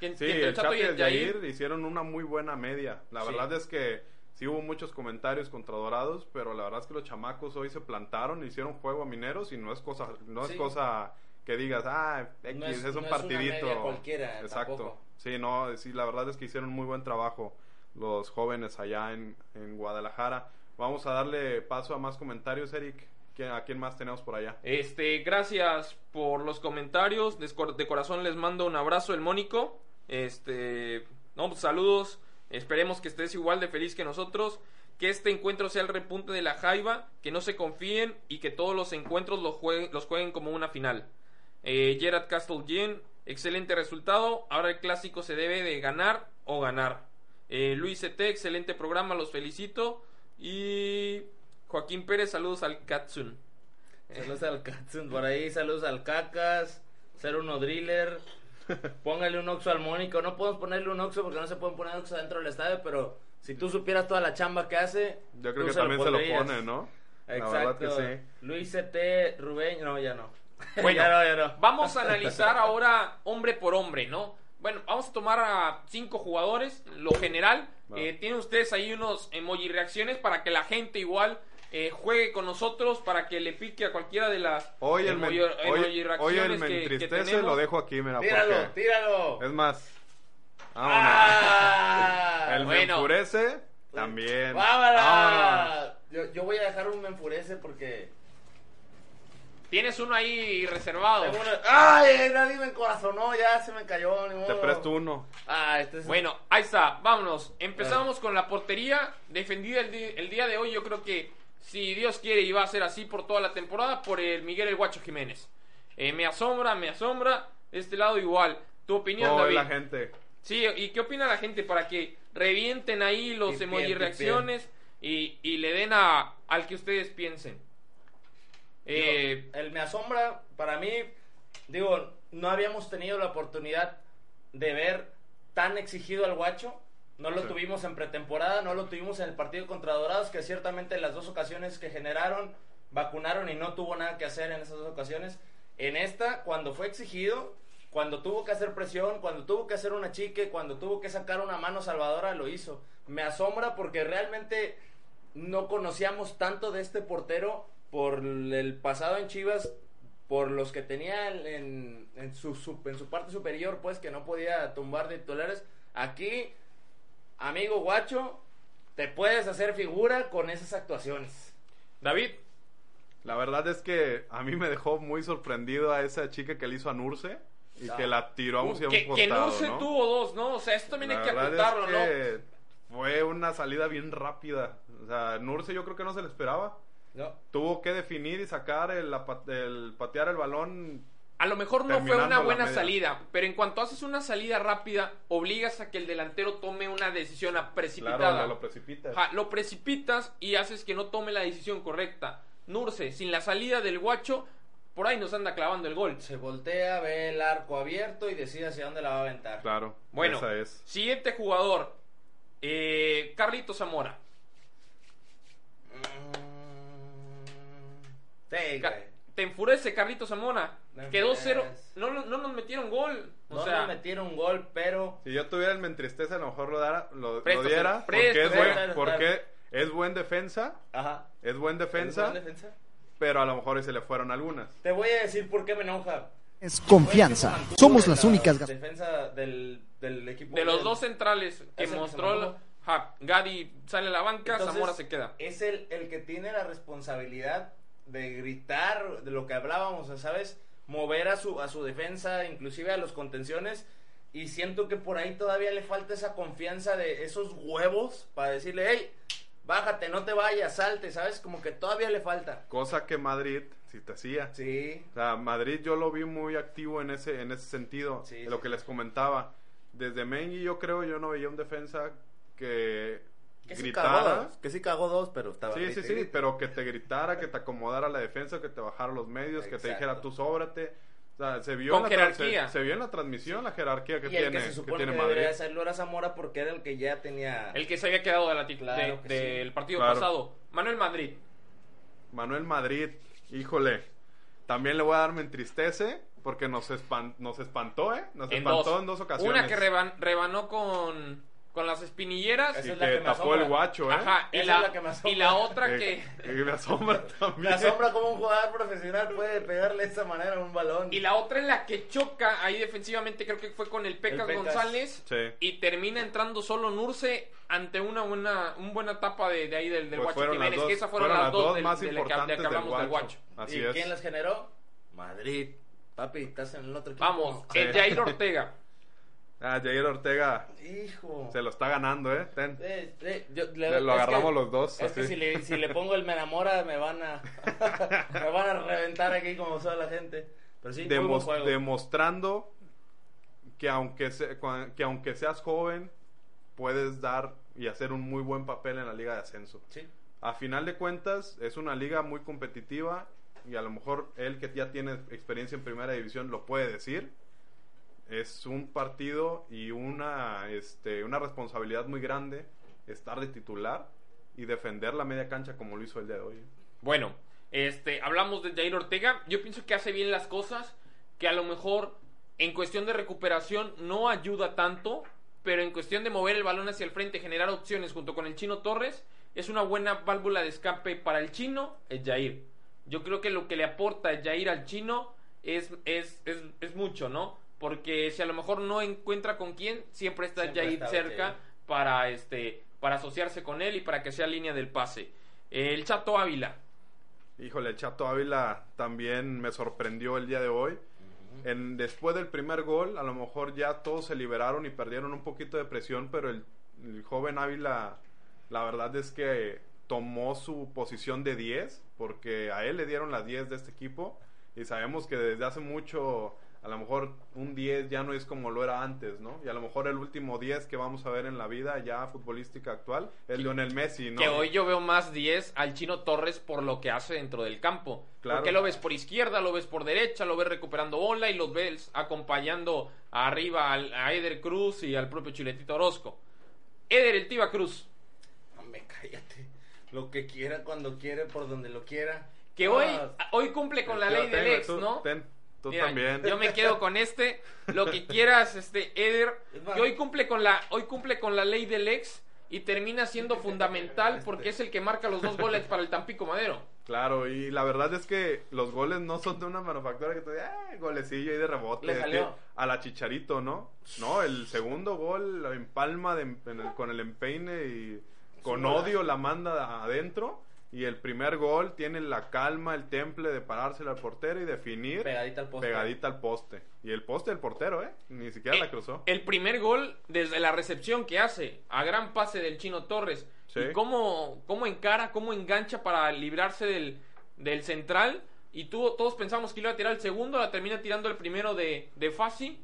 Que, Sí, que entre el Chato y el Yair- Yair hicieron una muy buena media. La Sí. verdad es que sí hubo muchos comentarios contra Dorados, pero la verdad es que los chamacos hoy se plantaron, hicieron juego a Mineros y no es cosa, no Sí. es cosa que digas, ah, X, No es, es- un no es una partidito. media cualquiera, Exacto. tampoco. Sí, no, sí, la verdad es que hicieron muy buen trabajo los jóvenes allá en, en Guadalajara. Vamos a darle paso a más comentarios, Eric. ¿Quién- ¿A quién más tenemos por allá? Este, gracias por los comentarios. De corazón les mando un abrazo, el Mónico. Este, no, pues, saludos. Esperemos que estés igual de feliz que nosotros. Que este encuentro sea el repunte de la Jaiba. Que no se confíen y que todos los encuentros los jueguen, los jueguen como una final. Eh, Gerard Castle excelente resultado. Ahora el clásico se debe de ganar o ganar. Eh, Luis CT, excelente programa, los felicito. Y Joaquín Pérez, saludos al Katsun. Saludos al Katsun por ahí, saludos al Cacas, ser uno driller. Póngale un oxo al Mónico. No podemos ponerle un oxo porque no se pueden poner oxo dentro del estadio, pero si tú supieras toda la chamba que hace, Yo creo tú que también se lo pone, ¿no? La Exacto. verdad que sí. Luis CT, Rubén, no, ya no. Bueno, Ya no, ya no. vamos a analizar ahora hombre por hombre, ¿no? Bueno, vamos a tomar a cinco jugadores, lo general. Eh, tienen ustedes ahí unos emoji reacciones para que la gente igual eh, juegue con nosotros, para que le pique a cualquiera de las Hoy el, me, emoji, hoy, emoji hoy el reacciones me que- que entristece lo dejo aquí, mira, Tíralo, porque tíralo. es más. Vámonos. ¡Ah! el me bueno. enfurece también. ¡Vámonos! Vámonos. Yo, yo voy a dejar un me enfurece porque. Tienes uno ahí reservado. tengo ¡Ay! Nadie me encorazonó, ya se me cayó. Ni Te modo. presto uno. Ah, este es. Bueno, ahí está, vámonos. Empezamos con la portería defendida el, di- el día de hoy. Yo creo que si Dios quiere y va a ser así por toda la temporada, por el Miguel El Guacho Jiménez. Eh, me asombra, me asombra. De este lado igual. Tu opinión, David. la gente. Sí, ¿y qué opina la gente para que revienten ahí los Tipien, emoji tipien. reacciones y, y le den a, al que ustedes piensen? Eh, Digo, el me asombra, para mí, digo, no habíamos tenido la oportunidad de ver tan exigido al guacho. No lo Sí. tuvimos en pretemporada, no lo tuvimos en el partido contra Dorados, que ciertamente las dos ocasiones que generaron, vacunaron y no tuvo nada que hacer en esas dos ocasiones. En esta, cuando fue exigido, cuando tuvo que hacer presión, cuando tuvo que hacer una chique, cuando tuvo que sacar una mano salvadora, lo hizo. Me asombra porque realmente no conocíamos tanto de este portero por el pasado en Chivas, por los que tenía en, en su, su- en su parte superior, pues que no podía tumbar de titulares. Aquí, amigo guacho, te puedes hacer figura con esas actuaciones. David, La verdad es que a mí me dejó muy sorprendido a esa chica que le hizo a Nurse y Ah. que la tiró a un, un que, que costado, no se ¿no? tuvo dos, ¿no? O sea, esto también La hay que apuntarlo, es ¿no? fue una salida bien rápida. O sea, Nurse yo creo que no se le esperaba. ¿No? Tuvo que definir y sacar el, el patear el balón. A lo mejor no fue una buena salida, pero en cuanto haces una salida rápida, obligas a que el delantero tome una decisión precipitada. Claro, lo precipitas y haces que no tome la decisión correcta. Nurse, sin la salida del guacho, por ahí nos anda clavando el gol. Se voltea, ve el arco abierto y decide hacia dónde la va a aventar. Claro, Bueno, esa es. siguiente jugador, eh, Carlito Zamora. Mm, Sí, Ca- güey. ¿Te enfurece Carlito Zamora? Me Quedó enfurece. cero. No, no, no nos metieron gol. O No sea, nos metieron gol, pero Si yo tuviera el me entristece, a lo mejor lo, dara, lo, lo Préstase, diera. Porque, es buen, porque es buen defensa. ajá. Es buen defensa. ¿Es buen defensa? Pero a lo mejor y se le fueron algunas. Te voy a decir por qué me enoja. Es confianza. Somos las únicas gas- defensa del, del equipo de los del- dos centrales que Ese que se mostró, ja, Gadi sale a la banca, Entonces, Zamora se queda. Es el, el que tiene la responsabilidad de gritar de lo que hablábamos, ¿sabes? Mover a su, a su defensa, inclusive a los contenciones. Y siento que por ahí todavía le falta esa confianza de esos huevos para decirle, hey, bájate, no te vayas, salte, ¿sabes? Como que todavía le falta. Cosa que Madrid sí te hacía. Sí, O sea, Madrid yo lo vi muy activo en ese, en ese sentido. Sí, lo sí, que les comentaba. Desde Mengi yo creo yo no veía un defensa que, que sí cagó dos, que sí cagó dos, pero estaba Sí, sí, sí, pero que te gritara, que te acomodara la defensa, que te bajara los medios, que te dijera tú sóbrate. O sea, se vio, Con en la jerarquía. Se, se vio en la transmisión la jerarquía que y tiene, el que se que supone tiene que, Madrid. debería hacerlo era Zamora porque era el que ya tenía... El que se había quedado de la Claro de- que sí. del partido Claro. pasado. Manuel Madrid. Manuel Madrid, híjole. También le voy a dar me entristece porque nos, espan- nos espantó, ¿eh? Nos En espantó dos. en dos ocasiones. Una que reban- rebanó con, con las espinilleras. y Esa es la que que me tapó asombra. el guacho, ¿eh? Ajá, y la, la y la otra Eh, que... y me asombra también. Me asombra cómo un jugador profesional puede pegarle de esa manera a un balón. Y la otra en la que choca ahí defensivamente, creo que fue con el Pecas, Pecas. González. Sí. Y termina entrando solo Nurse ante una buena, un buena etapa de, de ahí del, del Pues Guacho Jiménez. que esas fueron, fueron las dos, del- más de, la importantes que hablamos del del Guacho. Guacho. Así ¿Y es. quién las generó? Madrid. Papi, estás en el otro equipo. Vamos, Sí. el Jair Ortega. Ah, Jair Ortega Hijo. se lo está ganando, ¿eh? Ten. Eh, eh, yo- le- Le- lo agarramos que- los dos, Es que si le, si le pongo el me enamora, me van a. me van a reventar aquí como toda la gente. Pero sí, demostrando que aunque, se- que aunque seas joven, puedes dar y hacer un muy buen papel en la liga de ascenso. Sí. A final de cuentas, es una liga muy competitiva y a lo mejor él que ya tiene experiencia en primera división lo puede decir. Es un partido y una, este, una responsabilidad muy grande estar de titular y defender la media cancha como lo hizo el día de hoy. Bueno, Este, hablamos de Jair Ortega. Yo pienso que hace bien las cosas, que a lo mejor en cuestión de recuperación no ayuda tanto, pero en cuestión de mover el balón hacia el frente, generar opciones junto con el Chino Torres, es una buena válvula de escape para el Chino, es Jair. Yo creo que lo que le aporta Jair al Chino es, es, es, es mucho, ¿no? Porque si a lo mejor no encuentra con quién, siempre está Siempre Jair está cerca para este para asociarse con él y para que sea línea del pase. El Chato Ávila. Híjole, el Chato Ávila también me sorprendió el día de hoy. En, después del primer gol, a lo mejor ya todos se liberaron y perdieron un poquito de presión, pero el, el joven Ávila, la verdad es que tomó su posición de 10, porque a él le dieron las 10 de este equipo, y sabemos que desde hace mucho, a lo mejor un 10 ya no es como lo era antes, ¿no? Y a lo mejor el último 10 que vamos a ver en la vida ya futbolística actual es Lionel Messi, ¿no? Que hoy yo veo más 10 al Chino Torres por lo que hace dentro del campo. Claro. Porque lo ves por izquierda, lo ves por derecha, lo ves recuperando bola y lo ves acompañando arriba al- a Eder Cruz y al propio Chiletito Orozco. Eder el Tiva Cruz. Hombre, cállate. Lo que quiera, cuando quiere, por donde lo quiera. Que Ah, hoy, hoy cumple con la ley del ex, tú- ¿no? ten, tú Mira, también. Yo me quedo con este. Lo que quieras, este, Eder. Es Que hoy cumple con la, hoy cumple con la ley del ex y termina siendo fundamental porque es el que marca los dos goles para el Tampico Madero. Claro, y la verdad es que los goles no son de una manufactura que te diga, "Ah, golecillo y de rebote. Le salió. que a la Chicharito, ¿no? No, el segundo gol en palma de- en el- con el empeine y con odio la manda adentro. Y el primer gol tiene la calma, el temple de parársela al portero y definir Pegadita al poste. pegadita al poste. Y el poste del portero, ¿eh? Ni siquiera la Eh, cruzó. El primer gol desde la recepción que hace, a gran pase del Chino Torres. Sí. Y cómo, cómo encara, cómo engancha para librarse del, del central. Y tú, todos pensamos que iba a tirar el segundo, la termina tirando el primero de, de Fasi.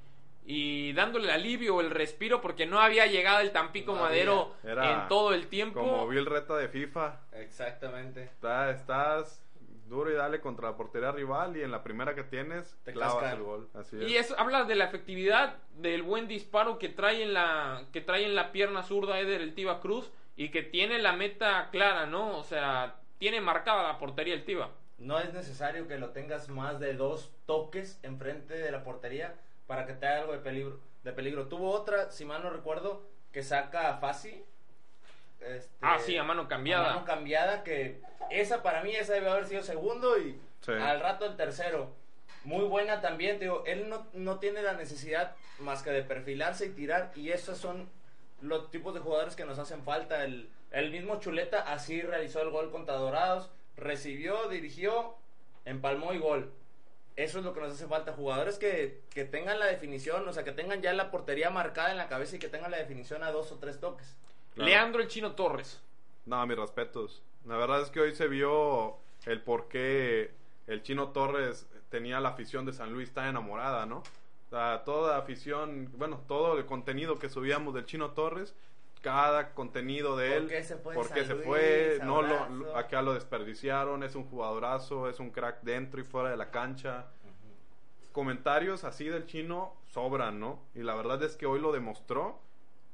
Y dándole el alivio o el respiro porque no había llegado el Tampico No Madero Era en todo el tiempo. Como Reta de FIFA. Exactamente. Está- estás duro y dale contra la portería rival y en la primera que tienes Te clavas cascan. el gol. Así es. Y eso habla de la efectividad del buen disparo que trae en la que trae en la pierna zurda Eder el Tiva Cruz y que tiene la meta clara, ¿no? O sea, tiene marcada la portería el Tiva. No es necesario que lo tengas más de dos toques enfrente de la portería para que te haga algo de peligro. De peligro. Tuvo otra, si mal no recuerdo, que saca a Fasi. Este, Ah, sí, a mano cambiada. a mano cambiada, que esa para mí, esa debe haber sido segundo y Sí. al rato el tercero. Muy buena también, te digo, él no, no tiene la necesidad más que de perfilarse y tirar y esos son los tipos de jugadores que nos hacen falta. El, el mismo Chuleta así realizó el gol contra Dorados, recibió, dirigió, empalmó y gol. Eso es lo que nos hace falta, jugadores que, que tengan la definición, o sea, que tengan ya la portería marcada en la cabeza y que tengan la definición a dos o tres toques. Claro. Leandro el Chino Torres. No, mis respetos. La verdad es que hoy se vio el por qué el Chino Torres tenía la afición de San Luis tan enamorada, ¿no? O sea, toda afición, bueno, todo el contenido que subíamos del Chino Torres, cada contenido de ¿Por él, qué se fue por de qué San se Luis? fue, no lo, acá lo desperdiciaron, es un jugadorazo, es un crack dentro y fuera de la cancha. Comentarios así del chino sobran, ¿no? Y la verdad es que hoy lo demostró.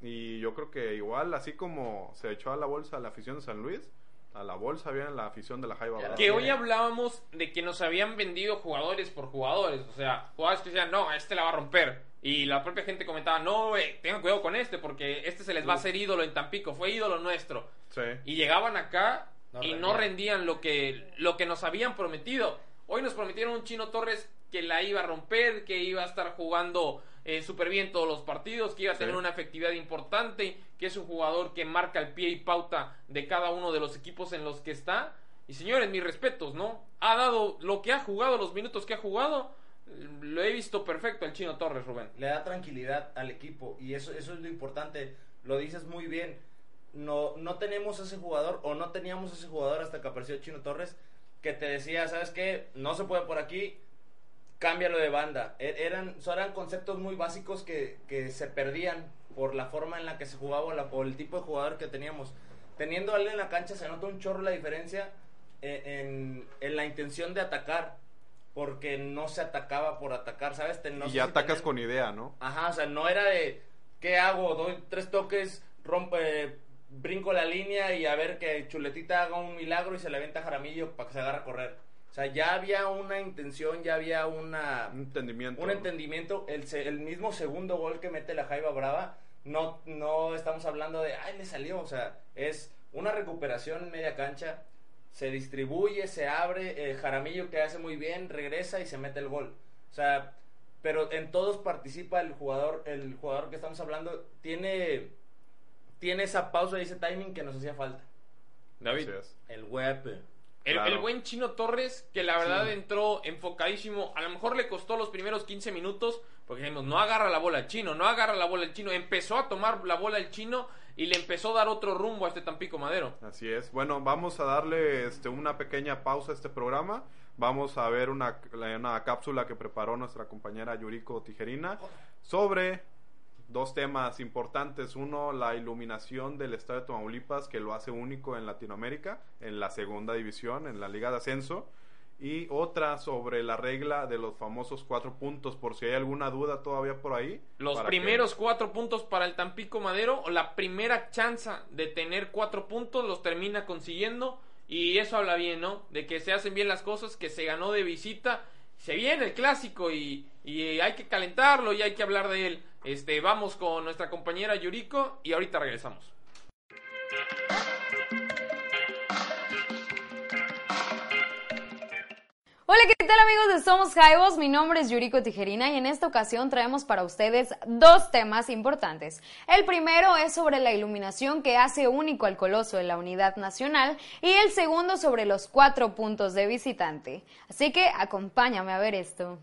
Y yo creo que igual, así como se echó a la bolsa a la afición de San Luis, a la bolsa viene la afición de la Jaiba. Que hoy hablábamos de que nos habían vendido jugadores por jugadores. O sea, jugadores que decían, no, este la va a romper. Y la propia gente comentaba, no, eh, tengan cuidado con este porque este se les va a hacer ídolo en Tampico. Fue ídolo nuestro. Sí. Y llegaban acá No y no rendían. lo que, lo que nos habían prometido. Hoy nos prometieron un Chino Torres que la iba a romper, que iba a estar jugando eh, súper bien todos los partidos, que iba a Sí. tener una efectividad importante, que es un jugador que marca el pie y pauta de cada uno de los equipos en los que está. Y señores, mis respetos, ¿no? Ha dado lo que ha jugado, los minutos que ha jugado, lo he visto perfecto el Chino Torres, Rubén. le da tranquilidad al equipo y eso, eso es lo importante. Lo dices muy bien. No, no tenemos ese jugador o no teníamos ese jugador hasta que apareció Chino Torres que te decía, ¿sabes qué? No se puede por aquí, cámbialo de banda. E- Eran, eran conceptos muy básicos que, que se perdían por la forma en la que se jugaba o, la- el tipo de jugador que teníamos. Teniendo a él en la cancha se nota un chorro la diferencia eh, en, en la intención de atacar. Porque no se atacaba por atacar, ¿sabes? No y ya si atacas tenían- con idea, ¿no? Ajá, o sea, no era de ¿qué hago? Doy tres toques, rompe, brinco la línea y a ver que Chuletita haga un milagro y se le avienta Jaramillo para que se agarre a correr. O sea, ya había una intención, ya había una, Un entendimiento. un ¿no? entendimiento. El, el mismo segundo gol que mete la Jaiba Brava, no, no estamos hablando de, ay, le salió. O sea, es una recuperación en media cancha. Se distribuye, se abre. eh, Jaramillo que hace muy bien, regresa y se mete el gol. O sea, pero en todos participa el jugador. El jugador que estamos hablando tiene, tiene esa pausa y ese timing que nos hacía falta. David. El huepe. El, Claro. el buen Chino Torres, que la verdad Sí. entró enfocadísimo. A lo mejor le costó los primeros 15 minutos, porque dijimos, no agarra la bola el chino, no agarra la bola el chino. Empezó a tomar la bola el chino y le empezó a dar otro rumbo a este Tampico Madero. Así es. Bueno, vamos a darle este, una pequeña pausa a este programa. Vamos a ver una, una cápsula que preparó nuestra compañera Yuriko Tijerina sobre dos temas importantes. Uno, la iluminación del Estadio de Tamaulipas, que lo hace único en Latinoamérica, en la segunda división, en la Liga de Ascenso. Y otra sobre la regla de los famosos cuatro puntos, por si hay alguna duda todavía por ahí. Los que- primeros cuatro puntos para el Tampico Madero, o la primera chance de tener cuatro puntos, los termina consiguiendo. Y eso habla bien, ¿no? De que se hacen bien las cosas, que se ganó de visita. Se viene el clásico y, y hay que calentarlo y hay que hablar de él. Este, vamos con nuestra compañera Yuriko y ahorita regresamos. Hola, ¿qué tal amigos de Somos Jaivos? Mi nombre es Yuriko Tijerina y en esta ocasión traemos para ustedes dos temas importantes. El primero es sobre la iluminación que hace único al Coloso de la Unidad Nacional y el segundo sobre los cuatro puntos de visitante. Así que acompáñame a ver esto.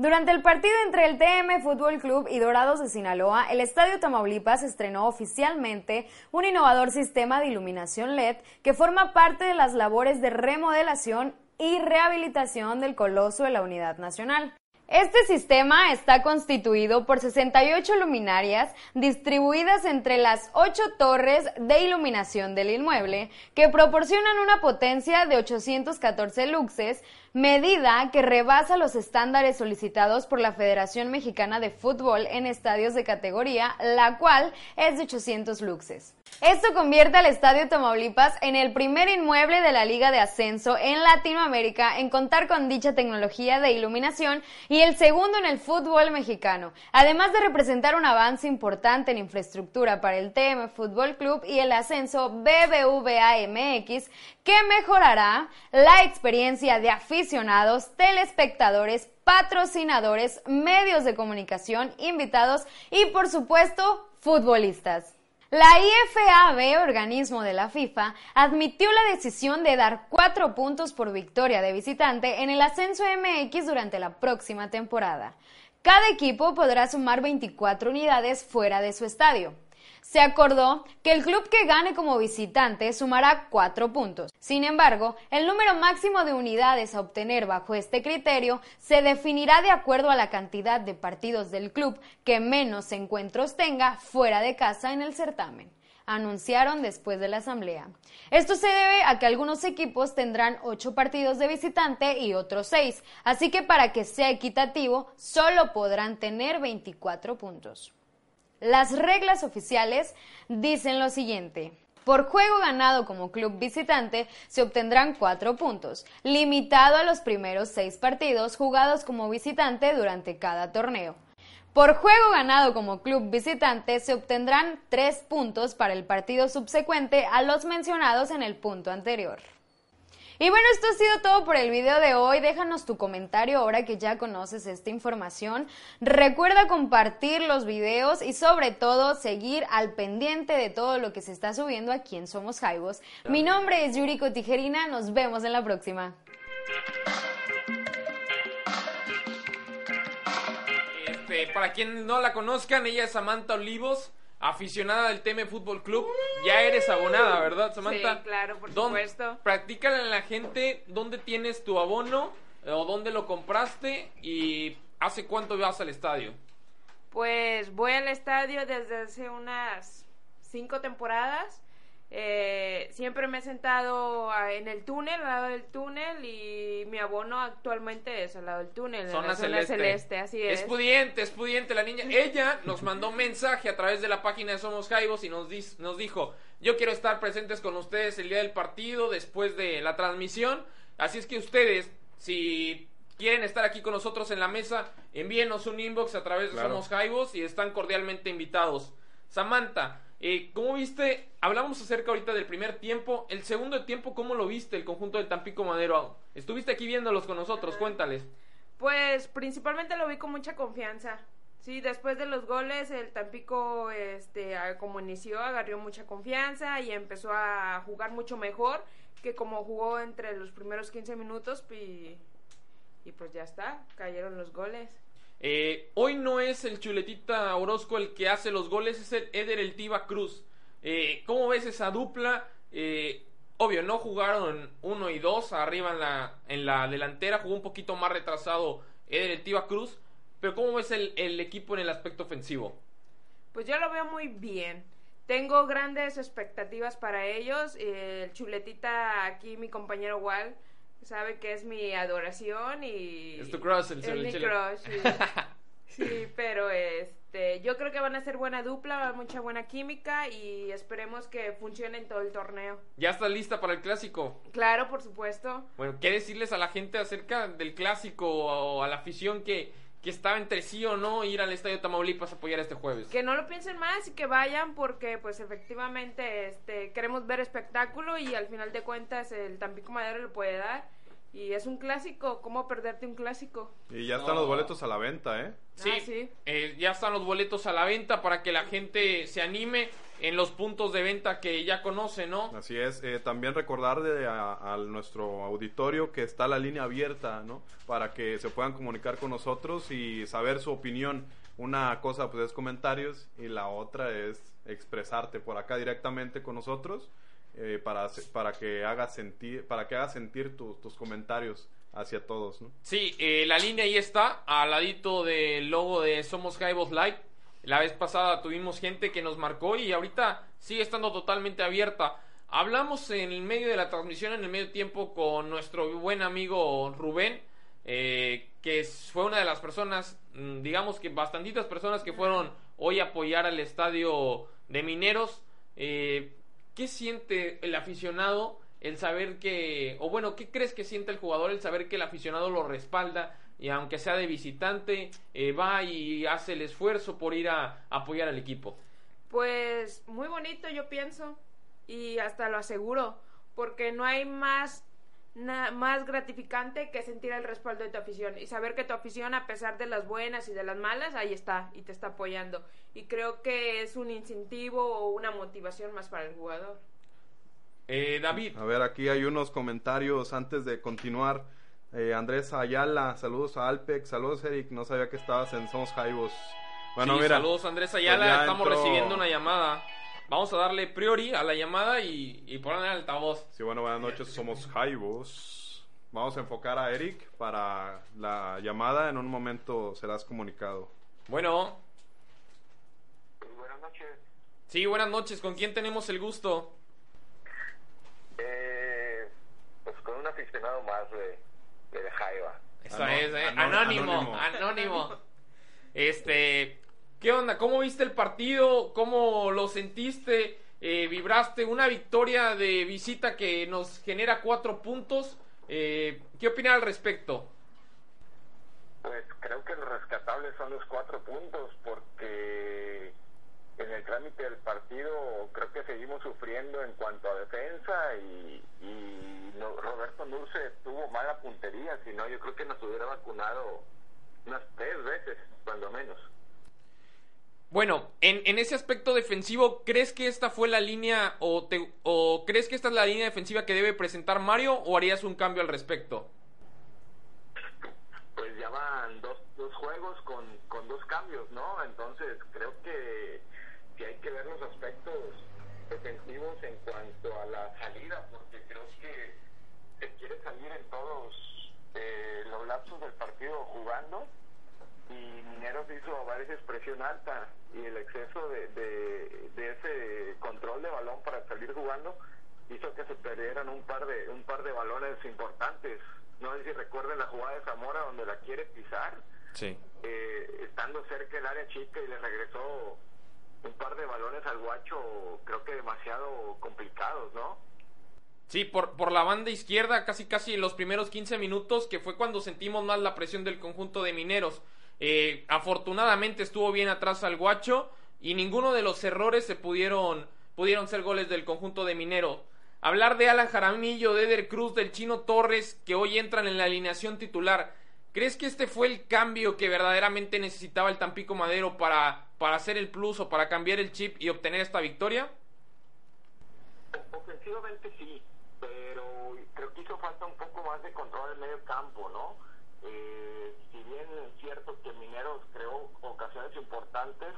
Durante el partido entre el TM Fútbol Club y Dorados de Sinaloa, el Estadio Tamaulipas estrenó oficialmente un innovador sistema de iluminación LED que forma parte de las labores de remodelación y rehabilitación del coloso de la Unidad Nacional. Este sistema está constituido por 68 luminarias distribuidas entre las 8 torres de iluminación del inmueble que proporcionan una potencia de 814 luxes, medida que rebasa los estándares solicitados por la Federación Mexicana de Fútbol en estadios de categoría, la cual es de 800 luxes. Esto convierte al Estadio Tamaulipas en el primer inmueble de la Liga de Ascenso en Latinoamérica en contar con dicha tecnología de iluminación y el segundo en el fútbol mexicano, además de representar un avance importante en infraestructura para el TM Fútbol Club y el ascenso BBVA MX, que mejorará la experiencia de aficionados, telespectadores, patrocinadores, medios de comunicación, invitados y por supuesto futbolistas. La IFAB, organismo de la FIFA, admitió la decisión de dar cuatro puntos por victoria de visitante en el ascenso MX durante la próxima temporada. Cada equipo podrá sumar 24 unidades fuera de su estadio. Se acordó que el club que gane como visitante sumará cuatro puntos. Sin embargo, el número máximo de unidades a obtener bajo este criterio se definirá de acuerdo a la cantidad de partidos del club que menos encuentros tenga fuera de casa en el certamen anunciaron después de la asamblea. Esto se debe a que algunos equipos tendrán ocho partidos de visitante y otros seis, así que para que sea equitativo solo podrán tener 24 puntos. Las reglas oficiales dicen lo siguiente. Por juego ganado como club visitante se obtendrán cuatro puntos, limitado a los primeros seis partidos jugados como visitante durante cada torneo. Por juego ganado como club visitante se obtendrán tres puntos para el partido subsecuente a los mencionados en el punto anterior. Y bueno, esto ha sido todo por el video de hoy. Déjanos tu comentario ahora que ya conoces esta información. Recuerda compartir los videos y sobre todo seguir al pendiente de todo lo que se está subiendo aquí en Somos Jaivos. Mi nombre es Yuriko Tijerina. Nos vemos en la próxima. Este, para quien no la conozcan, ella es Samantha Olivos, aficionada del TM Fútbol Club. Ya eres abonada, ¿verdad, Samantha? Sí, claro, por ¿Dónde- supuesto. Practícale a la gente dónde tienes tu abono eh, o dónde lo compraste y hace cuánto vas al estadio. Pues voy al estadio desde hace unas cinco temporadas. Eh, siempre me he sentado ah, en el túnel, al lado del túnel, y mi abono actualmente es al lado del túnel, en Zona la zona celeste. celeste, así es. Es pudiente, es pudiente la niña. Ella nos mandó un mensaje a través de la página de Somos Jaivos y nos, dis- nos dijo, yo quiero estar presentes con ustedes el día del partido, después de la transmisión. Así es que ustedes, si quieren estar aquí con nosotros en la mesa, envíenos un inbox a través de Claro. Somos Jaivos y están cordialmente invitados. Samantha, eh, ¿cómo viste? Hablamos acerca ahorita del primer tiempo. El segundo tiempo, ¿cómo lo viste el conjunto del Tampico Madero? Estuviste aquí viéndolos con nosotros, cuéntales. Pues principalmente lo vi con mucha confianza. Sí, después de los goles, el Tampico, este, como inició, agarró mucha confianza y empezó a jugar mucho mejor que como jugó entre los primeros 15 minutos y, y pues ya está, cayeron los goles. Eh, hoy no es el Chuletita Orozco el que hace los goles, es el Eder El Tiva Cruz. Eh, ¿Cómo ves esa dupla? Eh, obvio, no jugaron uno y dos arriba en la, en la delantera, jugó un poquito más retrasado Eder El Tiva Cruz. Pero ¿cómo ves el, el equipo en el aspecto ofensivo? Pues yo lo veo muy bien. Tengo grandes expectativas para ellos. El chuletita aquí, mi compañero Wal, sabe que es mi adoración y... Es tu crush, el es mi crush, sí. Sí, pero este, yo creo que van a ser buena dupla, va a haber mucha buena química y esperemos que funcione en todo el torneo. ¿Ya estás lista para el clásico? Claro, por supuesto. Bueno, ¿qué decirles a la gente acerca del clásico o a la afición que, que estaba entre sí o no ir al Estadio Tamaulipas a apoyar este jueves? Que no lo piensen más y que vayan porque pues efectivamente este queremos ver espectáculo y al final de cuentas el Tampico Madero lo puede dar y es un clásico, ¿cómo perderte un clásico? Y ya están No. los boletos a la venta, ¿eh? Sí, Ah, sí. eh, ya están los boletos a la venta para que la gente se anime en los puntos de venta que ya conoce, ¿no? Así es, eh, también recordarle a, a nuestro auditorio que está la línea abierta, ¿no? Para que se puedan comunicar con nosotros y saber su opinión. Una cosa pues es comentarios y la otra es expresarte por acá directamente con nosotros eh, para, para que haga sentir, para que haga sentir tu- tus comentarios hacia todos, ¿no? Sí, eh, la línea ahí está, al ladito del logo de Somos Jaivos Live. La vez pasada tuvimos gente que nos marcó y ahorita sigue estando totalmente abierta. Hablamos en el medio de la transmisión, en el medio tiempo, con nuestro buen amigo Rubén, eh, que fue una de las personas, mm, digamos que bastantitas personas que fueron hoy a apoyar al estadio de Mineros. Eh, ¿Qué siente el aficionado el saber que, o bueno, qué crees que siente el jugador el saber que el aficionado lo respalda y aunque sea de visitante, eh, va y hace el esfuerzo por ir a apoyar al equipo? Pues muy bonito yo pienso y hasta lo aseguro porque no hay más na- más gratificante que sentir el respaldo de tu afición y saber que tu afición a pesar de las buenas y de las malas ahí está y te está apoyando y creo que es un incentivo o una motivación más para el jugador. Eh, David, A ver, aquí hay unos comentarios antes de continuar. Eh, Andrés Ayala, saludos a Alpex, saludos Eric, no sabía que estabas en Somos Jaivos. Bueno, sí, mira, saludos Andrés Ayala, pues estamos entró- recibiendo una llamada. Vamos a darle priori a la llamada y, y poner el altavoz. Sí, bueno, buenas noches, somos Jaivos. Vamos a enfocar a Eric para la llamada, en un momento serás comunicado. Bueno, Buenas noches. sí, buenas noches, ¿con quién tenemos el gusto? Eh, pues con un aficionado más de, de Jaiba. Esa Ano- es, eh, anónimo. anónimo. Este, ¿qué onda? ¿Cómo viste el partido? ¿Cómo lo sentiste? Eh, ¿Vibraste una victoria de visita que nos genera cuatro puntos? Eh, ¿Qué opinas al respecto? Pues creo que lo rescatable son los cuatro puntos porque en el trámite del partido creo que seguimos sufriendo en cuanto a defensa y, no- Roberto Dulce tuvo mala puntería, si no yo creo que nos hubiera vacunado unas tres veces, cuando menos. Bueno, en, en ese aspecto defensivo, ¿crees que esta fue la línea o, te- o crees que esta es la línea defensiva que debe presentar Mario o harías un cambio al respecto? pues ya van dos, dos juegos con, con dos cambios, ¿no? Entonces creo que, que hay que ver los aspectos defensivos en cuanto a la salida, porque creo que se quiere salir en todos eh, los lapsos del partido jugando y Mineros hizo varias veces presión alta y el exceso de, de, de ese control de balón para salir jugando hizo que se perdieran un par de un par de balones importantes. No sé si recuerden la jugada de Zamora donde la quiere pisar, Sí. eh, estando cerca del área chica y le regresó un par de balones al guacho, creo que demasiado complicados, ¿no? Sí, por, por la banda izquierda, casi casi en los primeros 15 minutos, que fue cuando sentimos más la presión del conjunto de mineros. Eh, afortunadamente estuvo bien atrás al guacho y ninguno de los errores se pudieron, pudieron ser goles del conjunto de minero. Hablar de Alan Jaramillo, de Eder Cruz, del Chino Torres, que hoy entran en la alineación titular. ¿Crees que este fue el cambio que verdaderamente necesitaba el Tampico Madero para, para hacer el plus o para cambiar el chip y obtener esta victoria? Ofensivamente sí, pero creo que hizo falta un poco más de control en medio campo, ¿no? Eh, bien cierto que Mineros creó ocasiones importantes,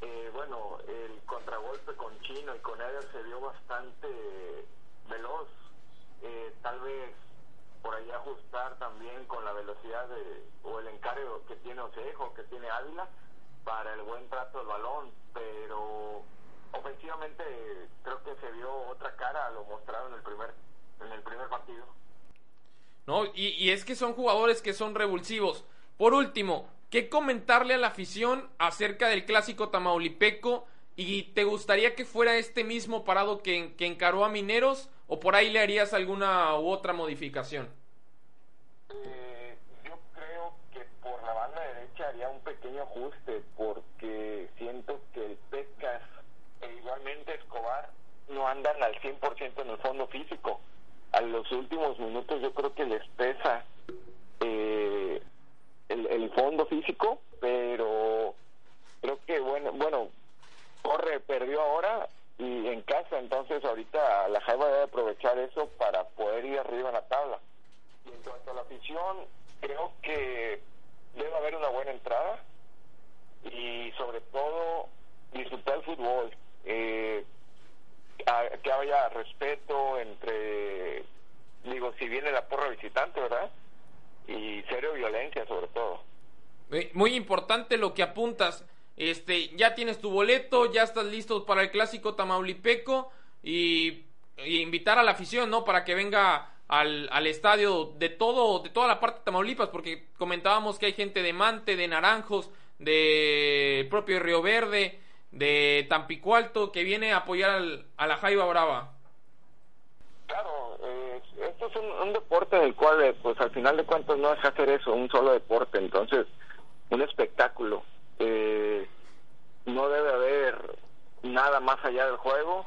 eh, bueno, el contragolpe con Chino y con Eder se vio bastante veloz. Eh, tal vez por ahí ajustar también con la velocidad de, o el encargo que tiene Osejo, que tiene Ávila, para el buen trato del balón, pero ofensivamente creo que se vio otra cara a lo mostrado en el primer en el primer partido. ¿No? Y, es que son jugadores que son revulsivos. Por último, ¿qué comentarle a la afición acerca del clásico tamaulipeco? ¿Y te gustaría que fuera este mismo parado que, que encaró a Mineros? ¿O por ahí le harías alguna u otra modificación? Eh, yo creo que por la banda derecha haría un pequeño ajuste porque siento que el Pecas e igualmente Escobar no andan al 100% en el fondo físico. A los últimos minutos yo creo que les pesa eh, el, el fondo físico, pero creo que bueno, bueno, Corre perdió ahora y en casa, entonces ahorita la Jaiba debe aprovechar eso para poder ir arriba en la tabla. Y en cuanto a la afición, creo que debe haber una buena entrada y sobre todo disfrutar el fútbol. Eh, a- que haya respeto entre, digo, si viene la porra visitante, ¿verdad? Y cero violencia sobre todo. Eh, Muy importante lo que apuntas. Este, ya tienes tu boleto, ya estás listo para el clásico tamaulipeco y, invitar a la afición, ¿no? Para que venga al, al estadio de todo, de toda la parte de Tamaulipas, porque comentábamos que hay gente de Mante, de Naranjos, de propio Río Verde, de Tampico Alto, que viene a apoyar al- a la Jaiba Brava. Claro, eh, esto es un, un deporte en el cual, eh, pues al final de cuentas no es hacer eso, un solo deporte, entonces un espectáculo. Eh, no debe haber nada más allá del juego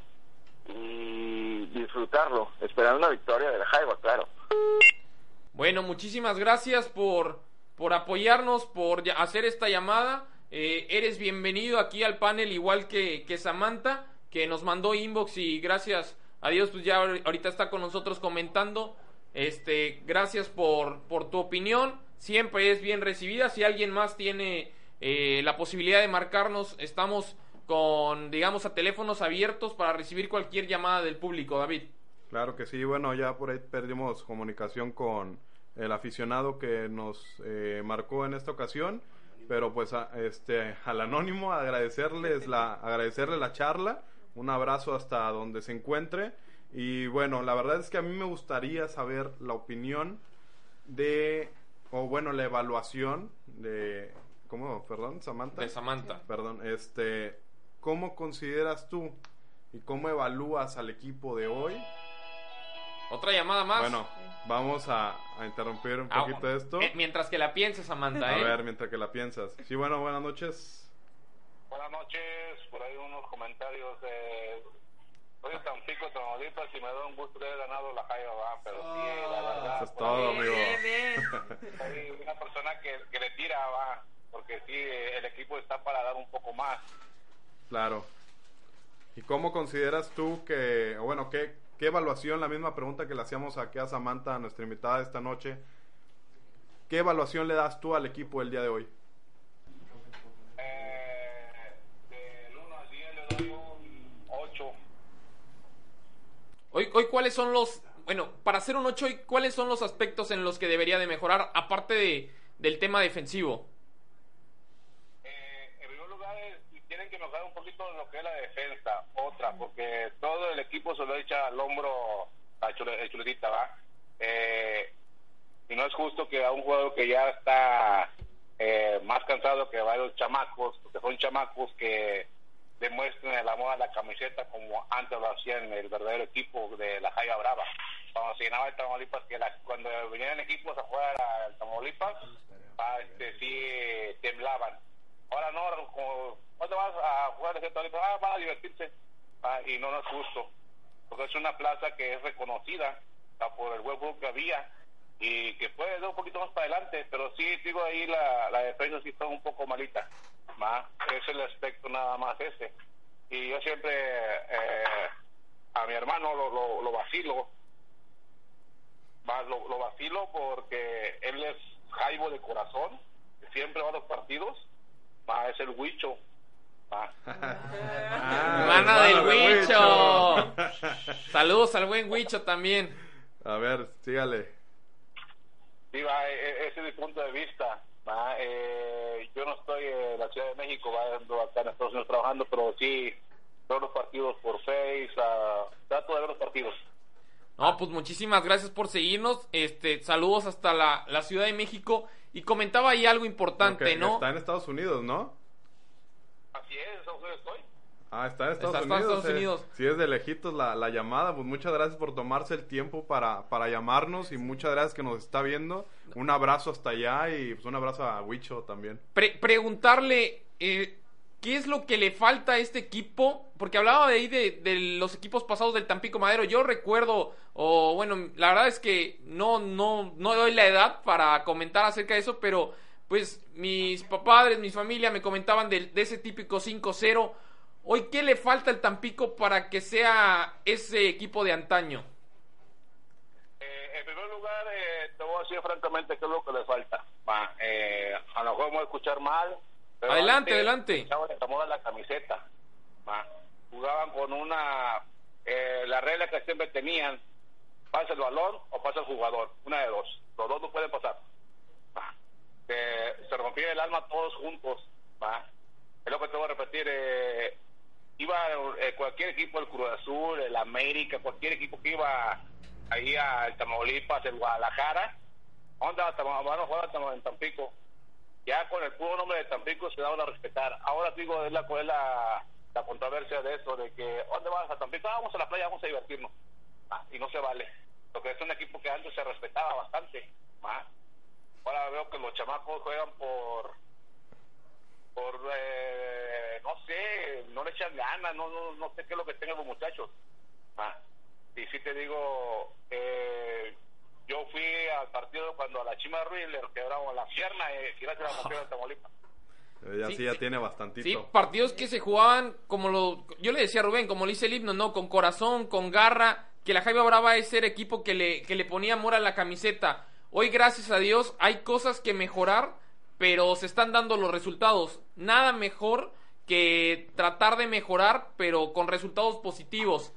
y disfrutarlo, esperar una victoria de la Jaiba, claro. Bueno, muchísimas gracias por, por apoyarnos, por hacer esta llamada. Eh, eres bienvenido aquí al panel, igual que, que Samantha, que nos mandó inbox y gracias a Dios, pues ya ahor- ahorita está con nosotros comentando. Este, gracias por, por tu opinión, siempre es bien recibida. Si alguien más tiene eh, la posibilidad de marcarnos, estamos con, digamos, a teléfonos abiertos para recibir cualquier llamada del público, David. Claro que sí, bueno, ya por ahí perdimos comunicación con el aficionado que nos eh, marcó en esta ocasión, pero pues a- este al anónimo agradecerles la agradecerle la charla, un abrazo hasta donde se encuentre y bueno, la verdad es que a mí me gustaría saber la opinión de o bueno, la evaluación de ¿cómo? Perdón, Samantha. De Samantha. Perdón, este ¿cómo consideras tú y cómo evalúas al equipo de hoy? Otra llamada más. Bueno, vamos a, a interrumpir un Ah, poquito esto. eh, mientras que la pienses, Samantha, A ¿eh? ver, mientras que la piensas. Sí, bueno, buenas noches. Buenas noches, por ahí unos comentarios de... Soy de Tampico, Tamaulipas y me da un gusto haber ganado la Jaiba, va, pero sí, la verdad... Eso es por todo, ahí- amigo. Soy una persona que, que le tira, va, porque sí, el equipo está para dar un poco más. Claro. ¿Y cómo consideras tú que, o bueno, qué, qué evaluación, la misma pregunta que le hacíamos aquí a Samantha, a nuestra invitada esta noche, qué evaluación le das tú al equipo el día de hoy? Eh, del 1 al 10 le un 8. Hoy, hoy, ¿cuáles son los... Bueno, para hacer un 8, hoy, ¿cuáles son los aspectos en los que debería de mejorar, aparte de, del tema defensivo? Eh, en primer lugar, eh, tienen que mejorar poquito lo que es la defensa. Contra, porque todo el equipo se lo echa al hombro a Chuletita, ¿va? Eh, y no es justo que a un jugador que ya está eh, más cansado que varios chamacos, porque son chamacos que demuestren el amor a la camiseta como antes lo hacían el verdadero equipo de la Jaiba Brava. Cuando se llenaba el Tamaulipas, que la- cuando venían equipos a jugar al Tamaulipas, ah, este, sí temblaban. Ahora no, como, ¿cuándo vas a jugar al Tamaulipas? Ah, van a divertirse. Ah, y no, no es justo, porque es una plaza que es reconocida ah, por el buen que había y que puede dar un poquito más para adelante, pero sí, digo ahí la, la defensa sí está un poco malita, ¿va? es el aspecto nada más ese. Y yo siempre eh, a mi hermano lo, lo, lo vacilo, ¿va? Lo, lo vacilo porque él es jaibo de corazón, siempre va a los partidos, ¿va? es el huicho. ¿Va? Ah, Hermana del Huicho. Saludos al buen Huicho también. A ver, sígale. Sí, va, e- e- ese es mi punto de vista. Va, eh, yo no estoy en la Ciudad de México, va, ando acá en Estados Unidos trabajando, pero sí veo los partidos por Face, ah, trato de ver los partidos. No, pues muchísimas gracias por seguirnos. Este, saludos hasta la, la Ciudad de México. Y comentaba ahí algo importante, ¿no? Está en Estados Unidos, ¿no? Así es, en Estados Unidos estoy. Ah, está en Estados Está Unidos. Estados eh. Unidos. Si es de lejitos la, la llamada, pues muchas gracias por tomarse el tiempo para, para llamarnos y muchas gracias que nos está viendo. Un abrazo hasta allá y pues un abrazo a Huicho también. Pre- preguntarle eh, qué es lo que le falta a este equipo, porque hablaba de ahí de, de los equipos pasados del Tampico Madero. Yo recuerdo, o bueno, la verdad es que no, no, no doy la edad para comentar acerca de eso, pero pues mis padres, mi familia me comentaban de, de ese típico 5-0. Hoy, ¿qué le falta al Tampico para que sea ese equipo de antaño? Eh, en primer lugar, eh, te voy a decir francamente qué es lo que le falta. Va, eh, a lo mejor vamos a escuchar mal. pero Adelante, adelante. la camiseta. Va, jugaban con una. eh, la regla que siempre tenían: pasa el balón o pasa el jugador. Una de dos. Los dos no pueden pasar. Va, se rompía el alma todos juntos. Va, es lo que te voy a repetir. Eh, iba eh, cualquier equipo, el Cruz Azul, el América, cualquier equipo que iba ahí al Tamaulipas, el Guadalajara, onda, van a jugar en Tampico. Ya con el puro nombre de Tampico se daban a respetar. Ahora digo, es la, es la, la controversia de eso, de que, ¿dónde vas a Tampico? Ah, vamos a la playa, vamos a divertirnos. Ah, y no se vale. Porque es un equipo que antes se respetaba bastante. Ah. Ahora veo que los chamacos juegan por por eh, no sé, no le echan ganas, no, no, no sé qué es lo que tengan los muchachos. Ah, y sí te digo, eh, yo fui al partido cuando a la Chima Ruiz le quebraron la pierna y eh, gracias a la campeona de Tamaulipas. Eh, ya Sí, sí, ya tiene bastantito. Sí, partidos que se jugaban como lo... Yo le decía a Rubén, como le dice el himno, ¿no? Con corazón, con garra, que la Jaiba Brava es ser equipo que le, que le ponía amor a la camiseta. Hoy, gracias a Dios, hay cosas que mejorar, pero se están dando los resultados. Nada mejor que tratar de mejorar, pero con resultados positivos.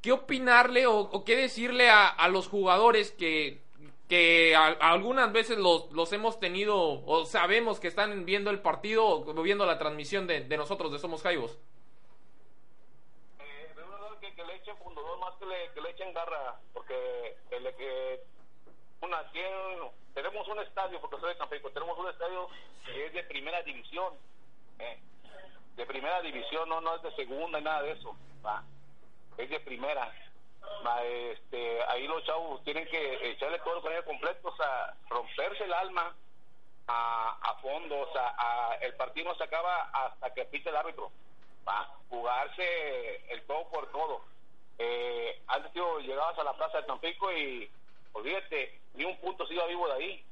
¿Qué opinarle o, qué decirle a, los jugadores que, que algunas veces los, los hemos tenido o sabemos que están viendo el partido o viendo la transmisión de, nosotros de Somos Jaivos? Eh, que, que le echen más que le echen garra, porque el que una tiene- tenemos un estadio, porque soy de Campeco, tenemos un estadio que es de primera división, eh, de primera división, no, no es de segunda, nada de eso, va, es de primera. Va, este, ahí los chavos tienen que echarle todo el coño completo, o sea, romperse el alma a, a fondo, o sea, a- el partido no se acaba hasta que pite el árbitro, va, jugarse el todo por todo. Eh, antes tío, llegabas a la plaza de Tampico y olvídate, ni un punto se iba vivo de ahí.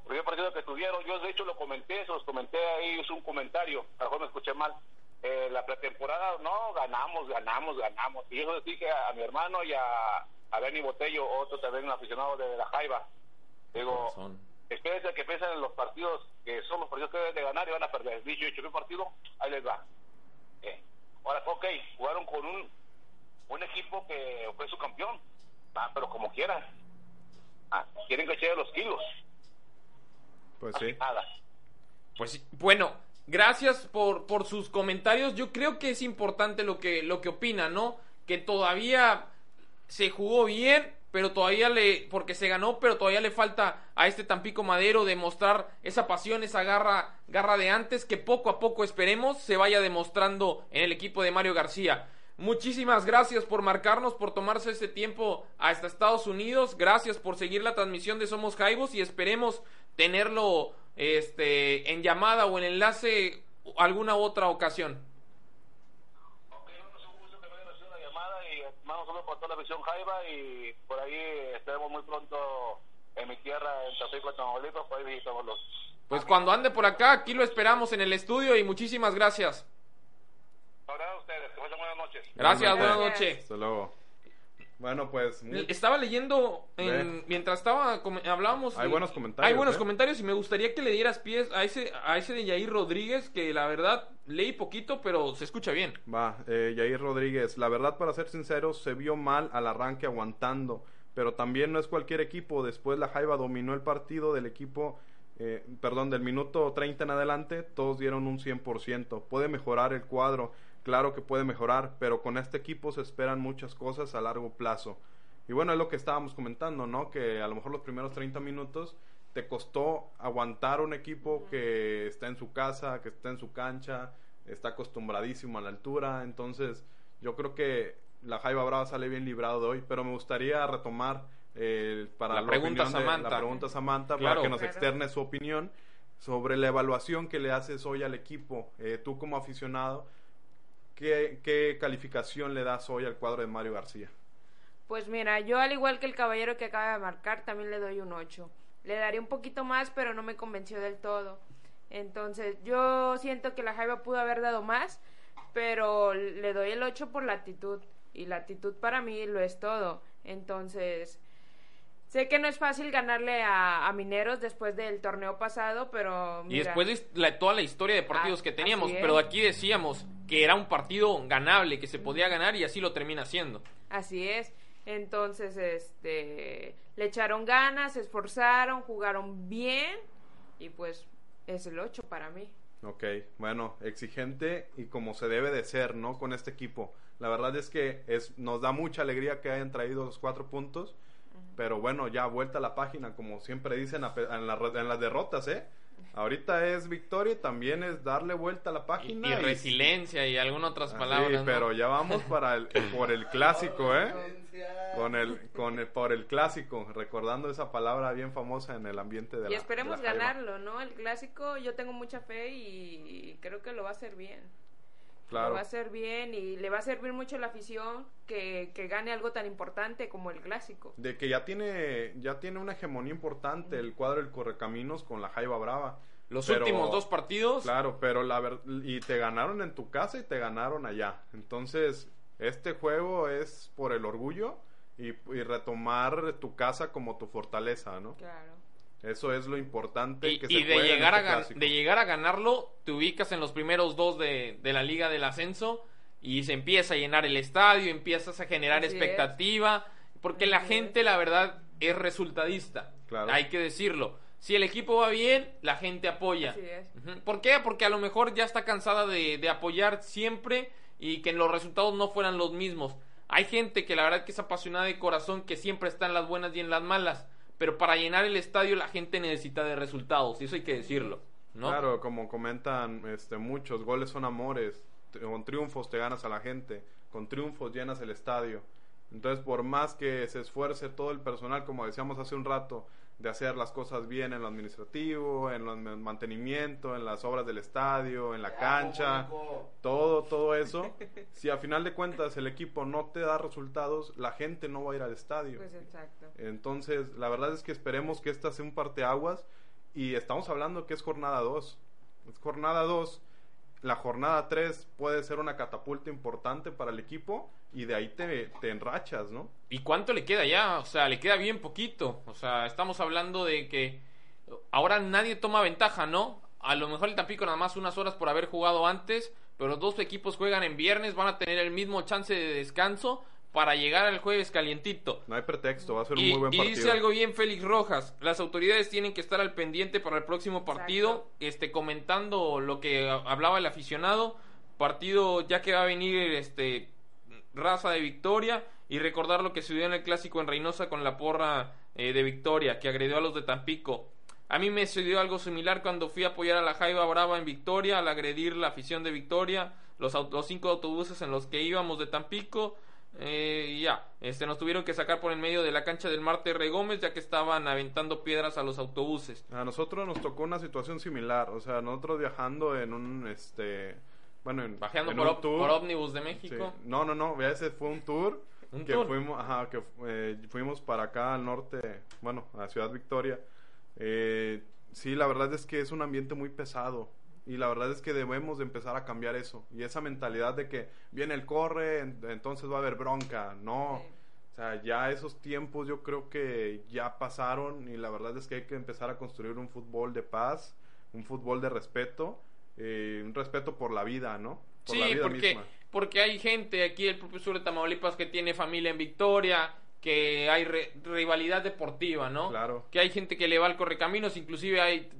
El primer partido que tuvieron, yo de hecho lo comenté, se los comenté ahí, es un comentario, a lo mejor me escuché mal. Eh, la pretemporada, no, ganamos, ganamos, ganamos. Y eso les dije a, a mi hermano y a, a Benny Botello, otro también un aficionado de la Jaiba. Digo, espérense que piensen en los partidos que son los partidos que deben de ganar y van a perder. Dicho hecho, un partido, ahí les va. Eh, ahora, ok, jugaron con un, un equipo que fue su campeón, ah, pero como quieran. Ah, quieren que eche los kilos. Pues sí. Nada. Pues sí, bueno, gracias por, por sus comentarios. Yo creo que es importante lo que, lo que opina, ¿no? Que todavía se jugó bien, pero todavía le, porque se ganó, pero todavía le falta a este Tampico Madero demostrar esa pasión, esa garra, garra de antes, que poco a poco esperemos se vaya demostrando en el equipo de Mario García. Muchísimas gracias por marcarnos, por tomarse este tiempo hasta Estados Unidos. Gracias por seguir la transmisión de Somos Jaibos y esperemos tenerlo este, en llamada o en enlace alguna otra ocasión. Ok, es un gusto que me hayan hecho una llamada y mando saludos para toda la visión Jaiba y por ahí estaremos muy pronto en mi tierra, en Tampico, Tamaulipas, por ahí visitamos los... Pues cuando ande por acá, aquí lo esperamos en el estudio y muchísimas gracias. Gracias a ustedes, que pasen buenas noches. Gracias, buenas noches. Hasta luego. Bueno, pues muy- Estaba leyendo en- mientras estaba hablábamos. Hay y- buenos comentarios, Hay buenos ¿eh? comentarios y me gustaría que le dieras pies a ese a ese de Yair Rodríguez que la verdad leí poquito pero se escucha bien. Va, eh, Yair Rodríguez, la verdad para ser sinceros, se vio mal al arranque aguantando, pero también no es cualquier equipo, después la Jaiba dominó el partido del equipo, eh, perdón, del minuto 30 en adelante, todos dieron un 100%, puede mejorar el cuadro, claro que puede mejorar, pero con este equipo se esperan muchas cosas a largo plazo. Y bueno, es lo que estábamos comentando, ¿no? Que a lo mejor los primeros 30 minutos te costó aguantar un equipo que está en su casa, que está en su cancha, está acostumbradísimo a la altura. Entonces, yo creo que la Jaiba Brava sale bien librado de hoy, pero me gustaría retomar eh, para La pregunta a opinión de- Samantha. la pregunta Samantha Claro. para que nos Claro. externe su opinión sobre la evaluación que le haces hoy al equipo. Eh, tú como aficionado, ¿qué, ¿qué calificación le das hoy al cuadro de Mario García? Pues mira, yo al igual que el caballero que acaba de marcar, también le doy un 8. Le daría un poquito más, pero no me convenció del todo. Entonces, yo siento que la Jaiba pudo haber dado más, pero le doy el 8 por la actitud. Y la actitud para mí lo es todo. Entonces, sé que no es fácil ganarle a, a Mineros después del torneo pasado, pero... Y después de la- toda la historia de partidos Ah, que teníamos, pero aquí decíamos que era un partido ganable, que se podía ganar y así lo termina haciendo. Así es. Entonces, este, le echaron ganas, se esforzaron, jugaron bien y pues es el 8 para mí. Ok, bueno, exigente y como se debe de ser, ¿no? Con este equipo. La verdad es que es, nos da mucha alegría que hayan traído los cuatro puntos, pero bueno, ya vuelta a la página, como siempre dicen en, la- en las derrotas, ¿eh? Ahorita es victoria y también es darle vuelta a la Y, página. y resiliencia y algunas otras Ah, palabras. sí, ¿no? pero ya vamos para el, por el clásico, ¿eh? Con el, con el, por el clásico, recordando esa palabra bien famosa en el ambiente de la y esperemos de la Jaiba. ganarlo, ¿no? El clásico yo tengo mucha fe y creo que lo va a hacer bien. Lo Claro. va a hacer bien y le va a servir mucho a la afición que, que gane algo tan importante como el clásico. de que ya tiene ya tiene una hegemonía importante el cuadro del Correcaminos con la Jaiba Brava. Los Pero- últimos dos partidos, Claro, pero la ver- y te ganaron en tu casa y te ganaron allá. Entonces, este juego es por el orgullo y, y retomar tu casa como tu fortaleza, ¿no? Claro. Eso es lo importante y, que y se de, juega en llegar a este clásico. de llegar a ganarlo, te ubicas en los primeros dos de, de la Liga del Ascenso y se empieza a llenar el estadio, empiezas a generar Así es. expectativa, porque la gente, la verdad, es resultadista. Claro. Hay que decirlo. Si el equipo va bien, la gente apoya. Así es. ¿Por qué? Porque a lo mejor ya está cansada de, de apoyar siempre y que los resultados no fueran los mismos. Hay gente que la verdad que es apasionada de corazón, que siempre está en las buenas y en las malas. Pero para llenar el estadio la gente necesita de resultados, y eso hay que decirlo. ¿no? Claro, como comentan este, muchos, goles son amores. Con triunfos te ganas a la gente, con triunfos llenas el estadio. Entonces, por más que se esfuerce todo el personal, como decíamos hace un rato, de hacer las cosas bien en lo administrativo, en el mantenimiento, en las obras del estadio, en la cancha, todo, todo eso, si a final de cuentas el equipo no te da resultados, la gente no va a ir al estadio. Pues exacto. Entonces, la verdad es que esperemos que esta sea un parteaguas y estamos hablando que es jornada 2. Es jornada 2. La jornada 3 puede ser una catapulta importante para el equipo y de ahí te, te enrachas, ¿no? ¿Y cuánto le queda ya? O sea, le queda bien poquito. O sea, estamos hablando de que ahora nadie toma ventaja, ¿no? A lo mejor el Tampico nada más unas horas por haber jugado antes, pero los dos equipos juegan en viernes, van a tener el mismo chance de descanso, para llegar al jueves calientito. No hay pretexto, va a ser un Y, muy buen y partido. dice algo bien Félix Rojas, las autoridades tienen que estar al pendiente para el próximo partido, este comentando lo que ha- hablaba el aficionado, partido ya que va a venir este raza de Victoria y recordar lo que sucedió en el clásico en Reynosa con la porra eh, de Victoria que agredió a los de Tampico. A mí me sucedió algo similar cuando fui a apoyar a la Jaiba Brava en Victoria al agredir la afición de Victoria, los, au- los cinco autobuses en los que íbamos de Tampico. Eh, ya, este, nos tuvieron que sacar por en medio de la cancha del Marte R. Gómez ya que estaban aventando piedras a los autobuses. A nosotros nos tocó una situación similar, o sea, nosotros viajando en un, este, bueno, en, Bajeando en por, un tour. por ómnibus de México. Sí. No, no, no, ese fue un tour. ¿Un que tour? fuimos, ajá, que eh, fuimos para acá al norte, bueno, a Ciudad Victoria. Eh, sí, la verdad es que es un ambiente muy pesado. Y la verdad es que debemos de empezar a cambiar eso. Y esa mentalidad de que viene el corre, en- entonces va a haber bronca. No. O sea, ya esos tiempos yo creo que ya pasaron y la verdad es que hay que empezar a construir un fútbol de paz, un fútbol de respeto, eh, un respeto por la vida, ¿no? Por Sí, la vida porque, misma. porque hay gente aquí, el propio sur de Tamaulipas, que tiene familia en Victoria, que hay re- rivalidad deportiva, ¿no? Claro. Que hay gente que le va al correcaminos, inclusive hay,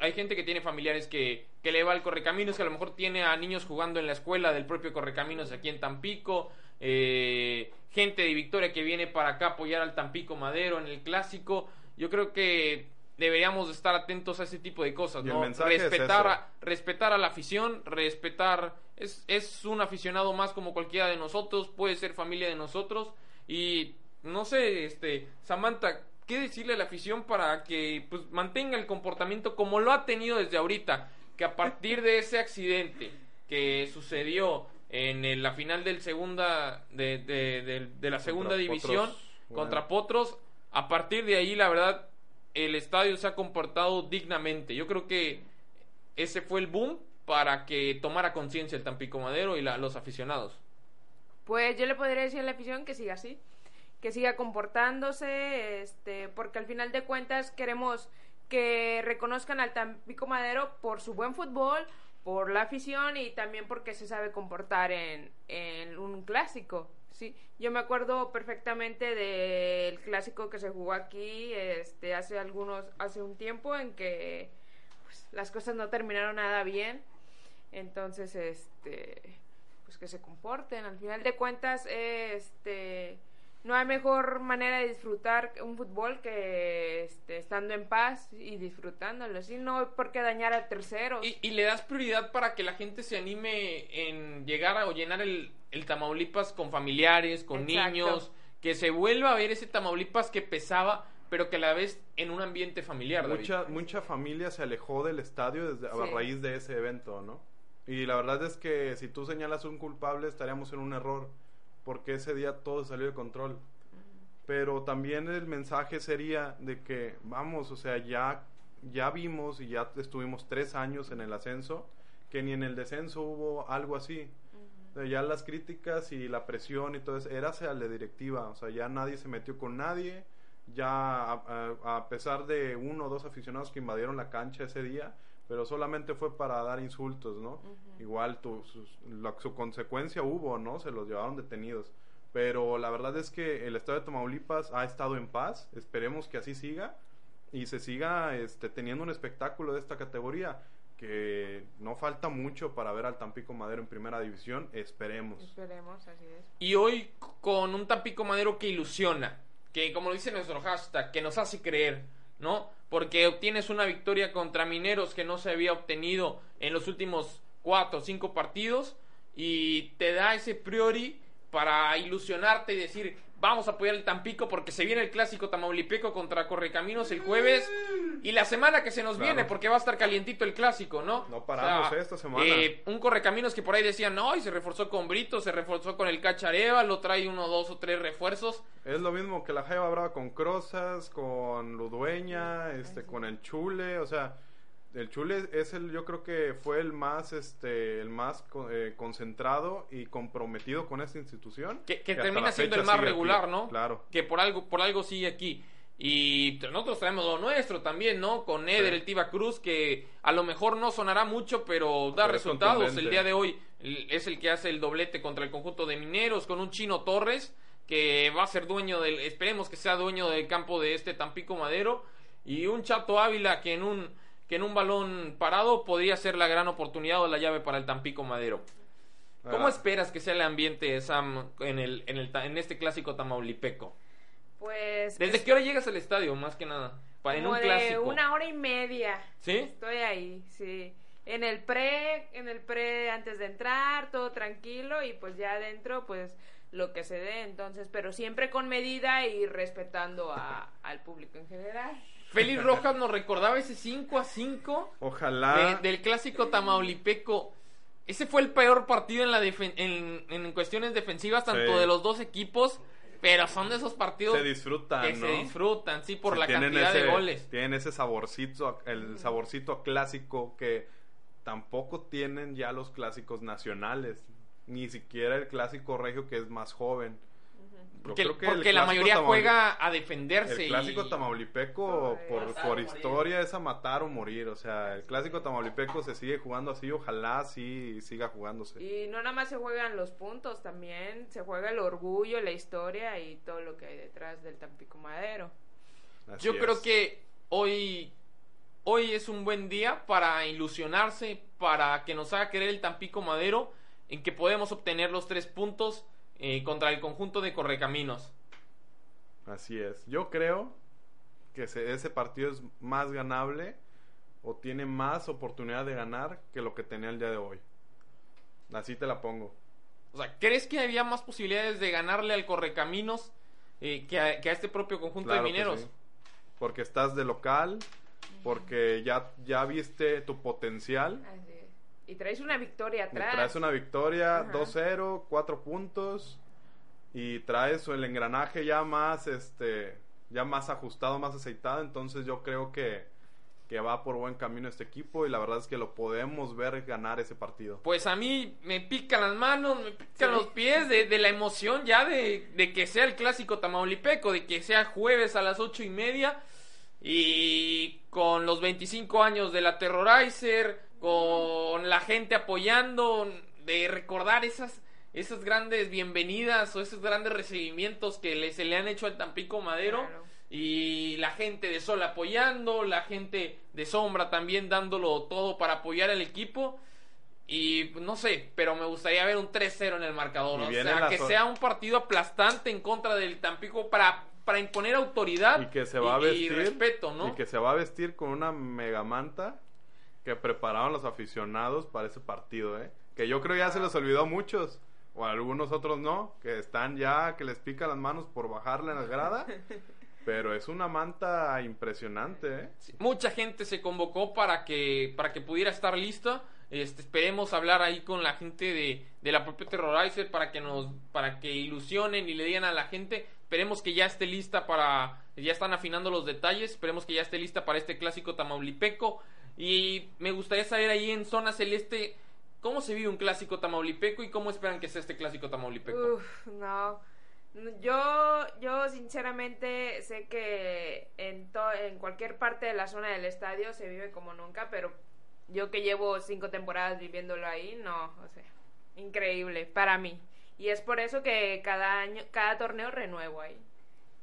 hay gente que tiene familiares que, que le va al correcaminos, que a lo mejor tiene a niños jugando en la escuela del propio correcaminos aquí en Tampico, eh, gente de Victoria que viene para acá a apoyar al Tampico Madero en el clásico. Yo creo que deberíamos de estar atentos a ese tipo de cosas, ¿no? es respetar, a, respetar a la afición, respetar, es, es un aficionado más como cualquiera de nosotros, puede ser familia de nosotros y no sé, este, Samantha, ¿qué decirle a la afición para que pues mantenga el comportamiento como lo ha tenido desde ahorita? Que a partir de ese accidente que sucedió en el- la final del segunda de, de- de- de la segunda Potros, división bueno. contra Potros, a partir de ahí la verdad el estadio se ha comportado dignamente. Yo creo que ese fue el boom para que tomara conciencia el Tampico Madero y la- los aficionados. Pues yo le podría decir a la afición que siga así, que siga comportándose, este, porque al final de cuentas queremos que reconozcan al Tampico Madero por su buen fútbol, por la afición y también porque se sabe comportar en, en un clásico. Sí, yo me acuerdo perfectamente del clásico que se jugó aquí, este, hace algunos, hace un tiempo en que pues, las cosas no terminaron nada bien. Entonces, este, pues que se comporten. Al final de cuentas, este, no hay mejor manera de disfrutar un fútbol que este, estando en paz y disfrutándolo. Así no hay por qué dañar a terceros. Y, y le das prioridad para que la gente se anime en llegar a, o llenar el, el Tamaulipas con familiares, con Exacto. niños, que se vuelva a ver ese Tamaulipas que pesaba, pero que a la vez en un ambiente familiar. David. Mucha, mucha familia se alejó del estadio desde, a Sí. raíz de ese evento, ¿no? Y la verdad es que si tú señalas un culpable estaríamos en un error, porque ese día todo salió de control. Pero también el mensaje sería de que, vamos, o sea, ya, ya vimos y ya estuvimos tres años en el ascenso, que ni en el descenso hubo algo así. Ya las críticas y la presión y todo eso, era hacia la directiva, o sea, ya nadie se metió con nadie, ya a, a- a pesar de uno o dos aficionados que invadieron la cancha ese día, pero solamente fue para dar insultos, ¿no? Igual tu, sus- la- su consecuencia hubo, ¿no? Se los llevaron detenidos. Pero la verdad es que el estado de Tamaulipas ha estado en paz, esperemos que así siga y se siga este, teniendo un espectáculo de esta categoría que no falta mucho para ver al Tampico Madero en primera división, esperemos. Esperemos, así es. Y hoy con un Tampico Madero que ilusiona, que como dice nuestro hashtag, que nos hace creer, ¿no? Porque obtienes una victoria contra Mineros que no se había obtenido en los últimos cuatro o cinco partidos y te da ese priori para ilusionarte y decir, vamos a apoyar el Tampico porque se viene el clásico tamaulipeco contra Correcaminos el jueves y la semana que se nos Claro. viene porque va a estar calientito el clásico, ¿no? No paramos, esta semana. eh, un correcaminos que por ahí decían, no, y se reforzó con Brito, se reforzó con el Cachareva, lo trae uno, dos o tres refuerzos. Es lo mismo que la Jaiba Brava con Crozas, con Ludueña, este, con el Chule, o sea, el Chule es el, yo creo que fue el más, este, el más eh, concentrado y comprometido con esta institución. Que, que hasta termina siendo el más aquí. regular, ¿no? Claro. Que por algo, por algo sigue aquí. Y nosotros traemos lo nuestro también, ¿no? Con Eder, Sí. el Tiva Cruz, que a lo mejor no sonará mucho, pero da Pero resultados. El día de hoy es el que hace el doblete contra el conjunto de Mineros, con un Chino Torres, que va a ser dueño del, esperemos que sea dueño del campo de este Tampico Madero y un Chato Ávila que en un que en un balón parado podría ser la gran oportunidad o la llave para el Tampico Madero. ¿Cómo esperas que sea el ambiente, Sam, en, el, en, el, en este clásico tamaulipeco? Pues. ¿Desde es qué hora llegas al estadio, más que nada? Para, en un de clásico. una hora y media. ¿Sí? Estoy ahí, sí. En el pre, en el pre antes de entrar, todo tranquilo y pues ya adentro, pues lo que se dé. Entonces, pero siempre con medida y respetando a- al público en general. Félix Rojas nos recordaba ese 5 a 5 Ojalá. de- del clásico tamaulipeco. Ese fue el peor partido en, la defen- en, en cuestiones defensivas, tanto Sí. de los dos equipos, pero son de esos partidos se disfrutan, que ¿no? se disfrutan, sí, por Sí, la cantidad ese- de goles. Tienen ese saborcito, el saborcito clásico que tampoco tienen ya los clásicos nacionales. Ni siquiera el clásico regio que es más joven. Porque, creo que el porque la mayoría juega a defenderse. El clásico y- tamaulipeco, por, por historia, es a matar o morir. O sea, el clásico tamaulipeco se sigue jugando así. Ojalá sí siga jugándose. Y no nada más se juegan los puntos, también se juega el orgullo, la historia y todo lo que hay detrás del Tampico Madero. Así Yo es. creo que hoy, hoy es un buen día para ilusionarse, para que nos haga querer el Tampico Madero, en que podemos obtener los tres puntos eh, contra el conjunto de Correcaminos. Así es. Yo creo que se- ese partido es más ganable o tiene más oportunidad de ganar que lo que tenía el día de hoy. Así te la pongo. O sea, ¿crees que había más posibilidades de ganarle al Correcaminos eh, que, a, que a este propio conjunto Claro de mineros? sí. Porque estás de local, porque ya, ya viste tu potencial. Y traes una victoria atrás. traes una victoria, Ajá. 2-0, 4 puntos y traes el engranaje ya más este ya más ajustado, más aceitado, entonces yo creo que, que va por buen camino este equipo y la verdad es que lo podemos ver ganar ese partido. Pues a mí me pican las manos, me pican Sí. los pies de, de la emoción ya de, de que sea el clásico tamaulipeco, de que sea jueves a las ocho y media y con los 25 años de la Terrorizer, con la gente apoyando, de recordar esas, esas grandes bienvenidas o esos grandes recibimientos que le, se le han hecho al Tampico Madero. Claro. Y la gente de sol apoyando, la gente de sombra también dándolo todo para apoyar al equipo. Y pues, no sé, pero me gustaría ver un 3-0 en el marcador. Y O sea, que sea un partido aplastante en contra del Tampico para, para imponer autoridad Y que se va a y- y vestir respeto, ¿no? y que se va a vestir con una mega manta que prepararon los aficionados para ese partido, ¿eh? Que yo creo ya se les olvidó a muchos o a algunos otros no, que están ya que les pican las manos por bajarle en la grada. Pero es una manta impresionante, ¿eh? Sí, Mucha gente se convocó para que, para que pudiera estar lista. Este, esperemos hablar ahí con la gente de, de la propia Terrorizer para que nos, para que ilusionen y le digan a la gente. Esperemos que ya esté lista para, ya están afinando los detalles. Esperemos que ya esté lista para este clásico tamaulipeco. Y me gustaría saber ahí en zona celeste cómo se vive un clásico tamaulipeco y cómo esperan que sea este clásico tamaulipeco. Uf, no. Yo, yo sinceramente sé que en, to- en cualquier parte de la zona del estadio se vive como nunca, pero yo que llevo cinco temporadas viviéndolo ahí, no, o sea, increíble para mí. Y es por eso que cada año, cada torneo renuevo ahí.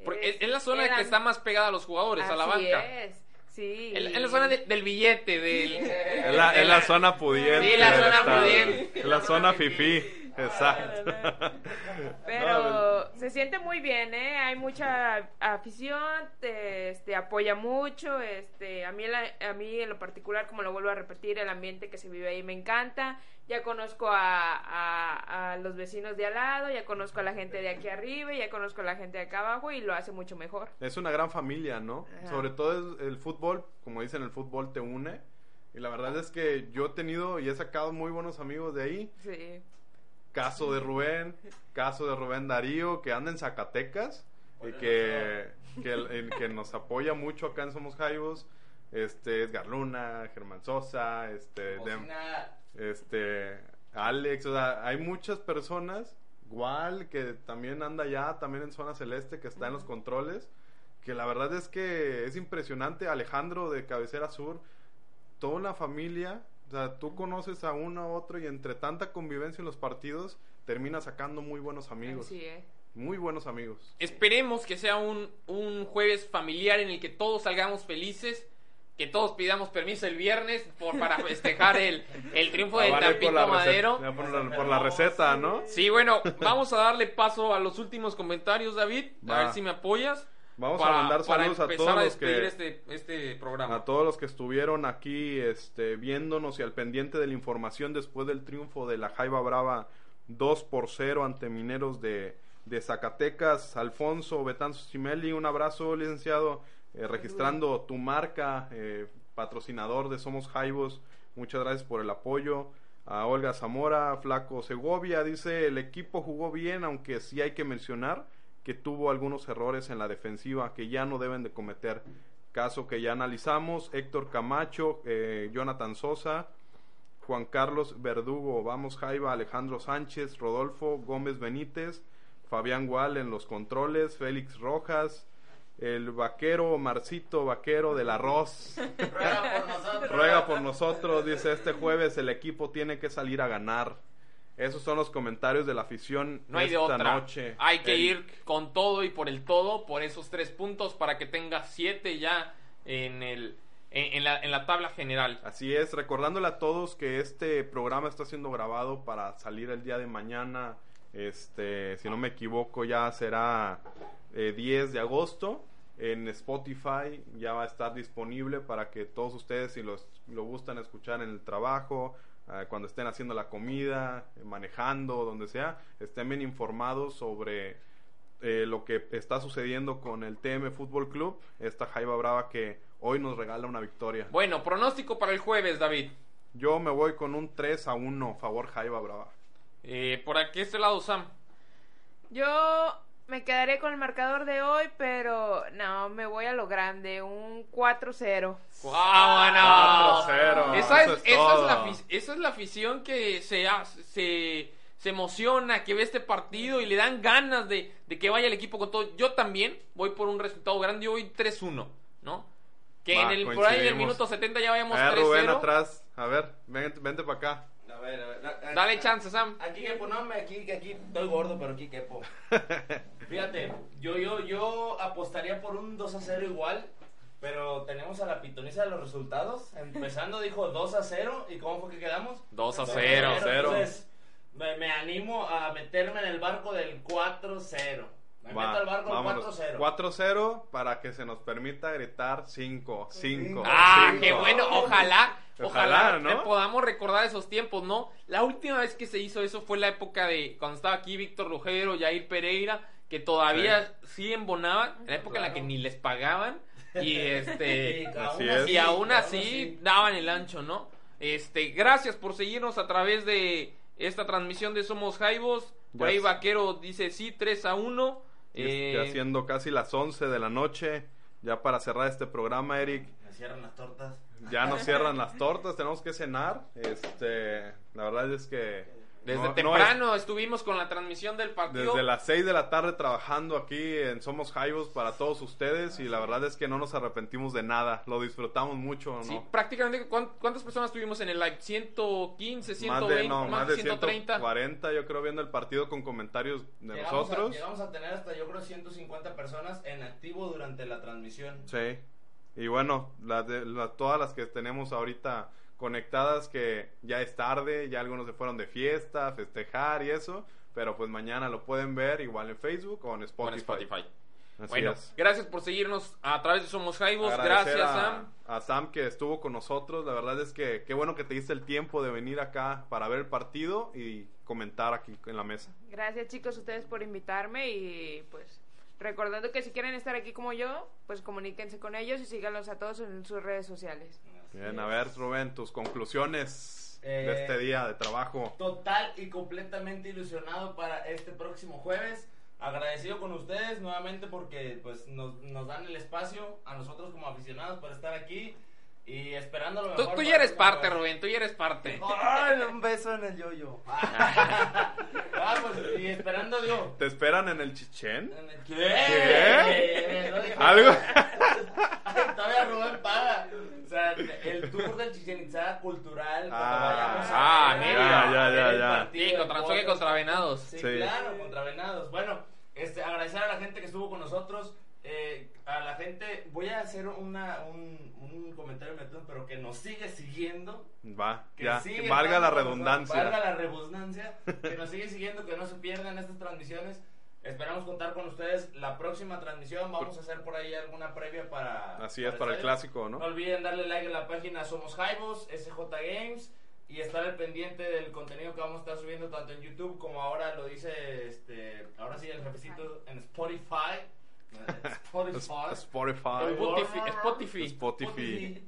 Porque es, es la zona que está más pegada a los jugadores, a la banca. es, sí. Es la zona de- del billete, del... Es la, es la zona pudiente. Sí, la zona pudiente. Es la zona fifí. Exacto. Pero se siente muy bien, ¿eh? Hay mucha afición, te- este, apoya mucho, este, a mí, a mí en lo particular, como lo vuelvo a repetir, el ambiente que se vive ahí me encanta. Ya conozco a, a- a los vecinos de al lado, ya conozco a la gente de aquí arriba, ya conozco a la gente de acá abajo y lo hace mucho mejor. Es una gran familia, ¿no? Ajá. Sobre todo es- el fútbol, como dicen, el fútbol te une. Y la verdad es que yo he tenido y he sacado muy buenos amigos de ahí. Sí. Caso de Rubén, caso de Rubén Darío, que anda en Zacatecas y que, que, el- que nos apoya mucho acá en Somos Jaivos. Este, Edgar Luna, Germán Sosa, este, Dem- este Alex, o sea, hay muchas personas, igual que también anda ya, también en zona celeste, que está en los controles, que la verdad es que es impresionante, Alejandro de Cabecera Sur, toda una familia, o sea, tú conoces a uno a otro y entre tanta convivencia en los partidos, termina sacando muy buenos amigos, Así es. muy buenos amigos. Esperemos que sea un, un jueves familiar en el que todos salgamos felices, que todos pidamos permiso el viernes por, para festejar el, el triunfo del Ah, vale, Tampico por la Madero. receta- por, la, por la receta, ¿no? Sí, bueno, vamos a darle paso a los últimos comentarios, David. A ver si me apoyas. Vamos para- a mandar saludos a todos a los que este, este programa. a todos los que estuvieron aquí este, viéndonos y al pendiente de la información después del triunfo de la Jaiba Brava 2 por 0 ante Mineros de, de Zacatecas. Alfonso Betanzo Cimeli, un abrazo, licenciado, eh, registrando tu marca, eh, patrocinador de Somos Jaibos. Muchas gracias por el apoyo. A Olga Zamora, Flaco Segovia, dice el equipo jugó bien, aunque sí hay que mencionar que tuvo algunos errores en la defensiva que ya no deben de cometer. Caso que ya analizamos, Héctor Camacho, eh, Jonathan Sosa, Juan Carlos Verdugo, Vamos Jaiba, Alejandro Sánchez, Rodolfo Gómez Benítez, Fabián Gual en los controles, Félix Rojas, el vaquero Marcito Vaquero del Arroz. Ruega por nosotros. Ruega por nosotros, dice este jueves el equipo tiene que salir a ganar. Esos son los comentarios de la afición No hay de esta otra. noche. Hay que Eric. ir con todo y por el todo, por esos tres puntos, para que tenga siete ya en, el, en, en la, en la tabla general. Así es, recordándole a todos que este programa está siendo grabado para salir el día de mañana. Este, si no me equivoco, ya será eh, 10 de agosto. En Spotify ya va a estar disponible para que todos ustedes, si los, lo gustan escuchar en el trabajo, eh, cuando estén haciendo la comida, manejando, donde sea, estén bien informados sobre eh, lo que está sucediendo con el TM Fútbol Club, esta Jaiba Brava que hoy nos regala una victoria. Bueno, pronóstico para el jueves, David. Yo me voy con un 3 a 1 favor Jaiba Brava. Eh, por aquí este lado, Sam. Yo me quedaré con el marcador de hoy, pero no, me voy a lo grande, un 4-0. ¡Vámonos! 4-0, Esa es, eso es esa es esa es la afición que se, ha- se, se emociona, que ve este partido y le dan ganas de, de que vaya el equipo con todo. Yo también voy por un resultado grande, yo voy 3-1, ¿no? Que Va, en el, por ahí del coincidimos. minuto 70 ya vayamos A ver, Rubén 3-0. atrás. A ver, vente, vente para acá. A ver, a ver. a- a- Dale chance, Sam. Aquí quepo, no, me- aquí, que aquí estoy gordo, pero aquí quepo. Fíjate, yo, yo, yo apostaría por un 2 a 0 igual, pero tenemos a la pitoniza de los resultados. Empezando dijo 2 a 0, ¿y cómo fue que quedamos? 2 a 2 0. Entonces, me, me animo a meterme en el barco del 4 0. Me Va, meto al barco del vámonos. 4 0. 4-0 para que se nos permita gritar 5, 5. Ah, qué bueno. Ojalá, ojalá, Ojalá, ¿no? que podamos recordar esos tiempos, ¿no? La última vez que se hizo eso fue la época de cuando estaba aquí Víctor Lujero, Jair Pereira, que todavía sí, embonaban, en la época en la que ni les pagaban y este Y aún Así así, es. y aún aún así así. daban el ancho, ¿no? Este, gracias por seguirnos a través de esta transmisión de Somos Jaivos. Por Ya ahí Vaquero dice sí, 3 a 1. Ya Eh, siendo casi las 11 de la noche, ya para cerrar este programa, Eric, Me cierran las tortas. ya nos cierran las tortas, tenemos que cenar. Este, la verdad es que desde no- no es- temprano estuvimos con la transmisión del partido. Desde las 6 de la tarde trabajando aquí en Somos Jaivos para todos ustedes y la verdad es que no nos arrepentimos de nada, lo disfrutamos mucho, ¿no? Sí, prácticamente, ¿cuán- ¿cuántas personas tuvimos en el live? ¿115, 120, más de, no, más de 130? 140 yo creo viendo el partido con comentarios de Llegamos nosotros. A, llegamos a tener hasta yo creo 150 personas en activo durante la transmisión. Sí. Y bueno, las de- la- todas las que tenemos ahorita conectadas que ya es tarde, ya algunos se fueron de fiesta, festejar y eso, pero pues mañana lo pueden ver igual en Facebook o en Spotify. Spotify. Así Bueno, es. gracias por seguirnos a través de Somos Jaivos. Gracias, a, Sam. a Sam que estuvo con nosotros. La verdad es que qué bueno que te diste el tiempo de venir acá para ver el partido y comentar aquí en la mesa. Gracias chicos ustedes por invitarme y pues recordando que si quieren estar aquí como yo, pues comuníquense con ellos y síganlos a todos en sus redes sociales. Bien, a ver, Rubén, tus conclusiones Eh, de este día de trabajo. Total y completamente ilusionado para este próximo jueves. Agradecido con ustedes nuevamente porque pues nos, nos dan el espacio a nosotros como aficionados para estar aquí y esperando lo Tú, mejor. tú ya para eres parte. Rubén, tú ya eres parte. Ay, un beso en el yoyo. ah, pues, y esperando, digo. ¿Te esperan en el Chichén? en el- ¿Qué? Dije- ¿Algo? Todavía Rubén paga. O sea, el tour del Chichen Itza cultural. Ah, vayamos ah, a ver Mérida. Ya, ya, ya, ya. partido Sí, contra choque Potros. contra Venados. Sí, Sí. claro, contra Venados. Bueno, este eh, a la gente, voy a hacer una, un, un comentario, pero que nos sigue siguiendo. Va, Que ya, sigue valga la redundancia. Valga la redundancia. Que nos sigue siguiendo, que no se pierdan estas transmisiones. Esperamos contar con ustedes la próxima transmisión. Vamos a hacer por ahí alguna previa para. Así es, para el clásico, ¿no? No olviden darle like a la página Somos Jaibos, SJ Games. Y estar al pendiente del contenido que vamos a estar subiendo tanto en YouTube como ahora lo dice, este, ahora sí el jefecito en Spotify. Spotify. Spotify. Spotify. Spotify. Spotify.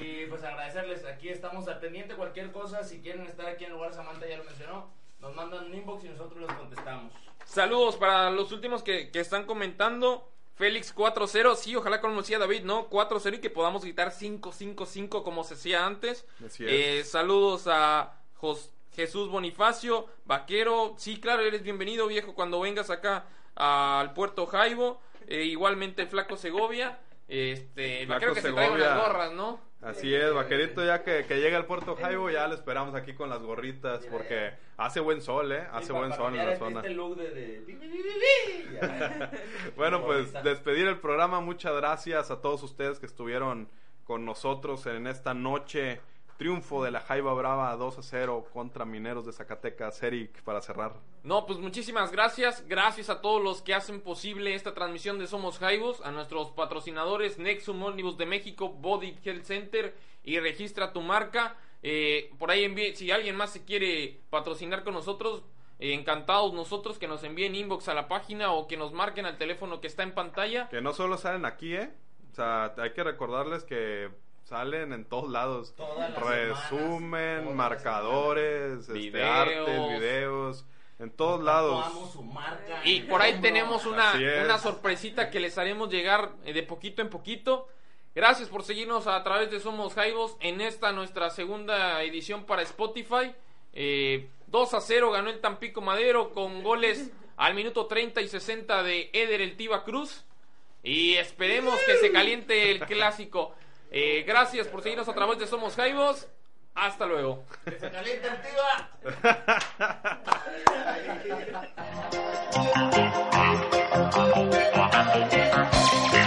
y pues agradecerles, aquí estamos al pendiente, cualquier cosa, si quieren estar aquí en lugar, Samantha ya lo mencionó, nos mandan un inbox y nosotros les contestamos. Saludos para los últimos que, que están comentando. Félix 4-0, sí, ojalá como decía David, ¿no? 4-0 y que podamos gritar 5-5-5 como se hacía antes. Así es. Eh, saludos a Jos- Jesús Bonifacio, Vaquero, sí, claro, eres bienvenido viejo cuando vengas acá al Puerto Jaibo. Eh, igualmente Flaco Segovia, este, Flaco Vaquero que se trae Segovia. unas gorras, ¿no? Así es, vaquerito, ya que, que llega al Puerto Jaibo, ya lo esperamos aquí con las gorritas, porque hace buen sol, ¿eh? Hace buen sol en la zona. Este look de... de- Ya. Bueno, pues despedir el programa. Muchas gracias a todos ustedes que estuvieron con nosotros en esta noche. Triunfo de la Jaiba Brava 2 a 0 contra Mineros de Zacatecas. Eric, para cerrar. No, pues muchísimas gracias. Gracias a todos los que hacen posible esta transmisión de Somos Jaibos, a nuestros patrocinadores Nexum Omnibus de México, Body Health Center y Registra tu marca. Eh, por ahí envíe, si alguien más se quiere patrocinar con nosotros, eh, encantados nosotros que nos envíen inbox a la página o que nos marquen al teléfono que está en pantalla. Que no solo salen aquí, ¿eh? O sea, hay que recordarles que salen en todos lados. Todas las Resumen, semanas, todas las marcadores, este, Videos. artes, videos. En todos lados. Tatuamos su marca Y por ahí hombro. tenemos una, una sorpresita que les haremos llegar eh, de poquito en poquito. Gracias por seguirnos a través de Somos Jaibos en esta nuestra segunda edición para Spotify. Eh, 2 a 0 ganó el Tampico Madero con goles al minuto 30 y 60 de Eder El Tiva Cruz. Y esperemos que se caliente el clásico. Eh, gracias por seguirnos a través de Somos Jaibos. Hasta luego.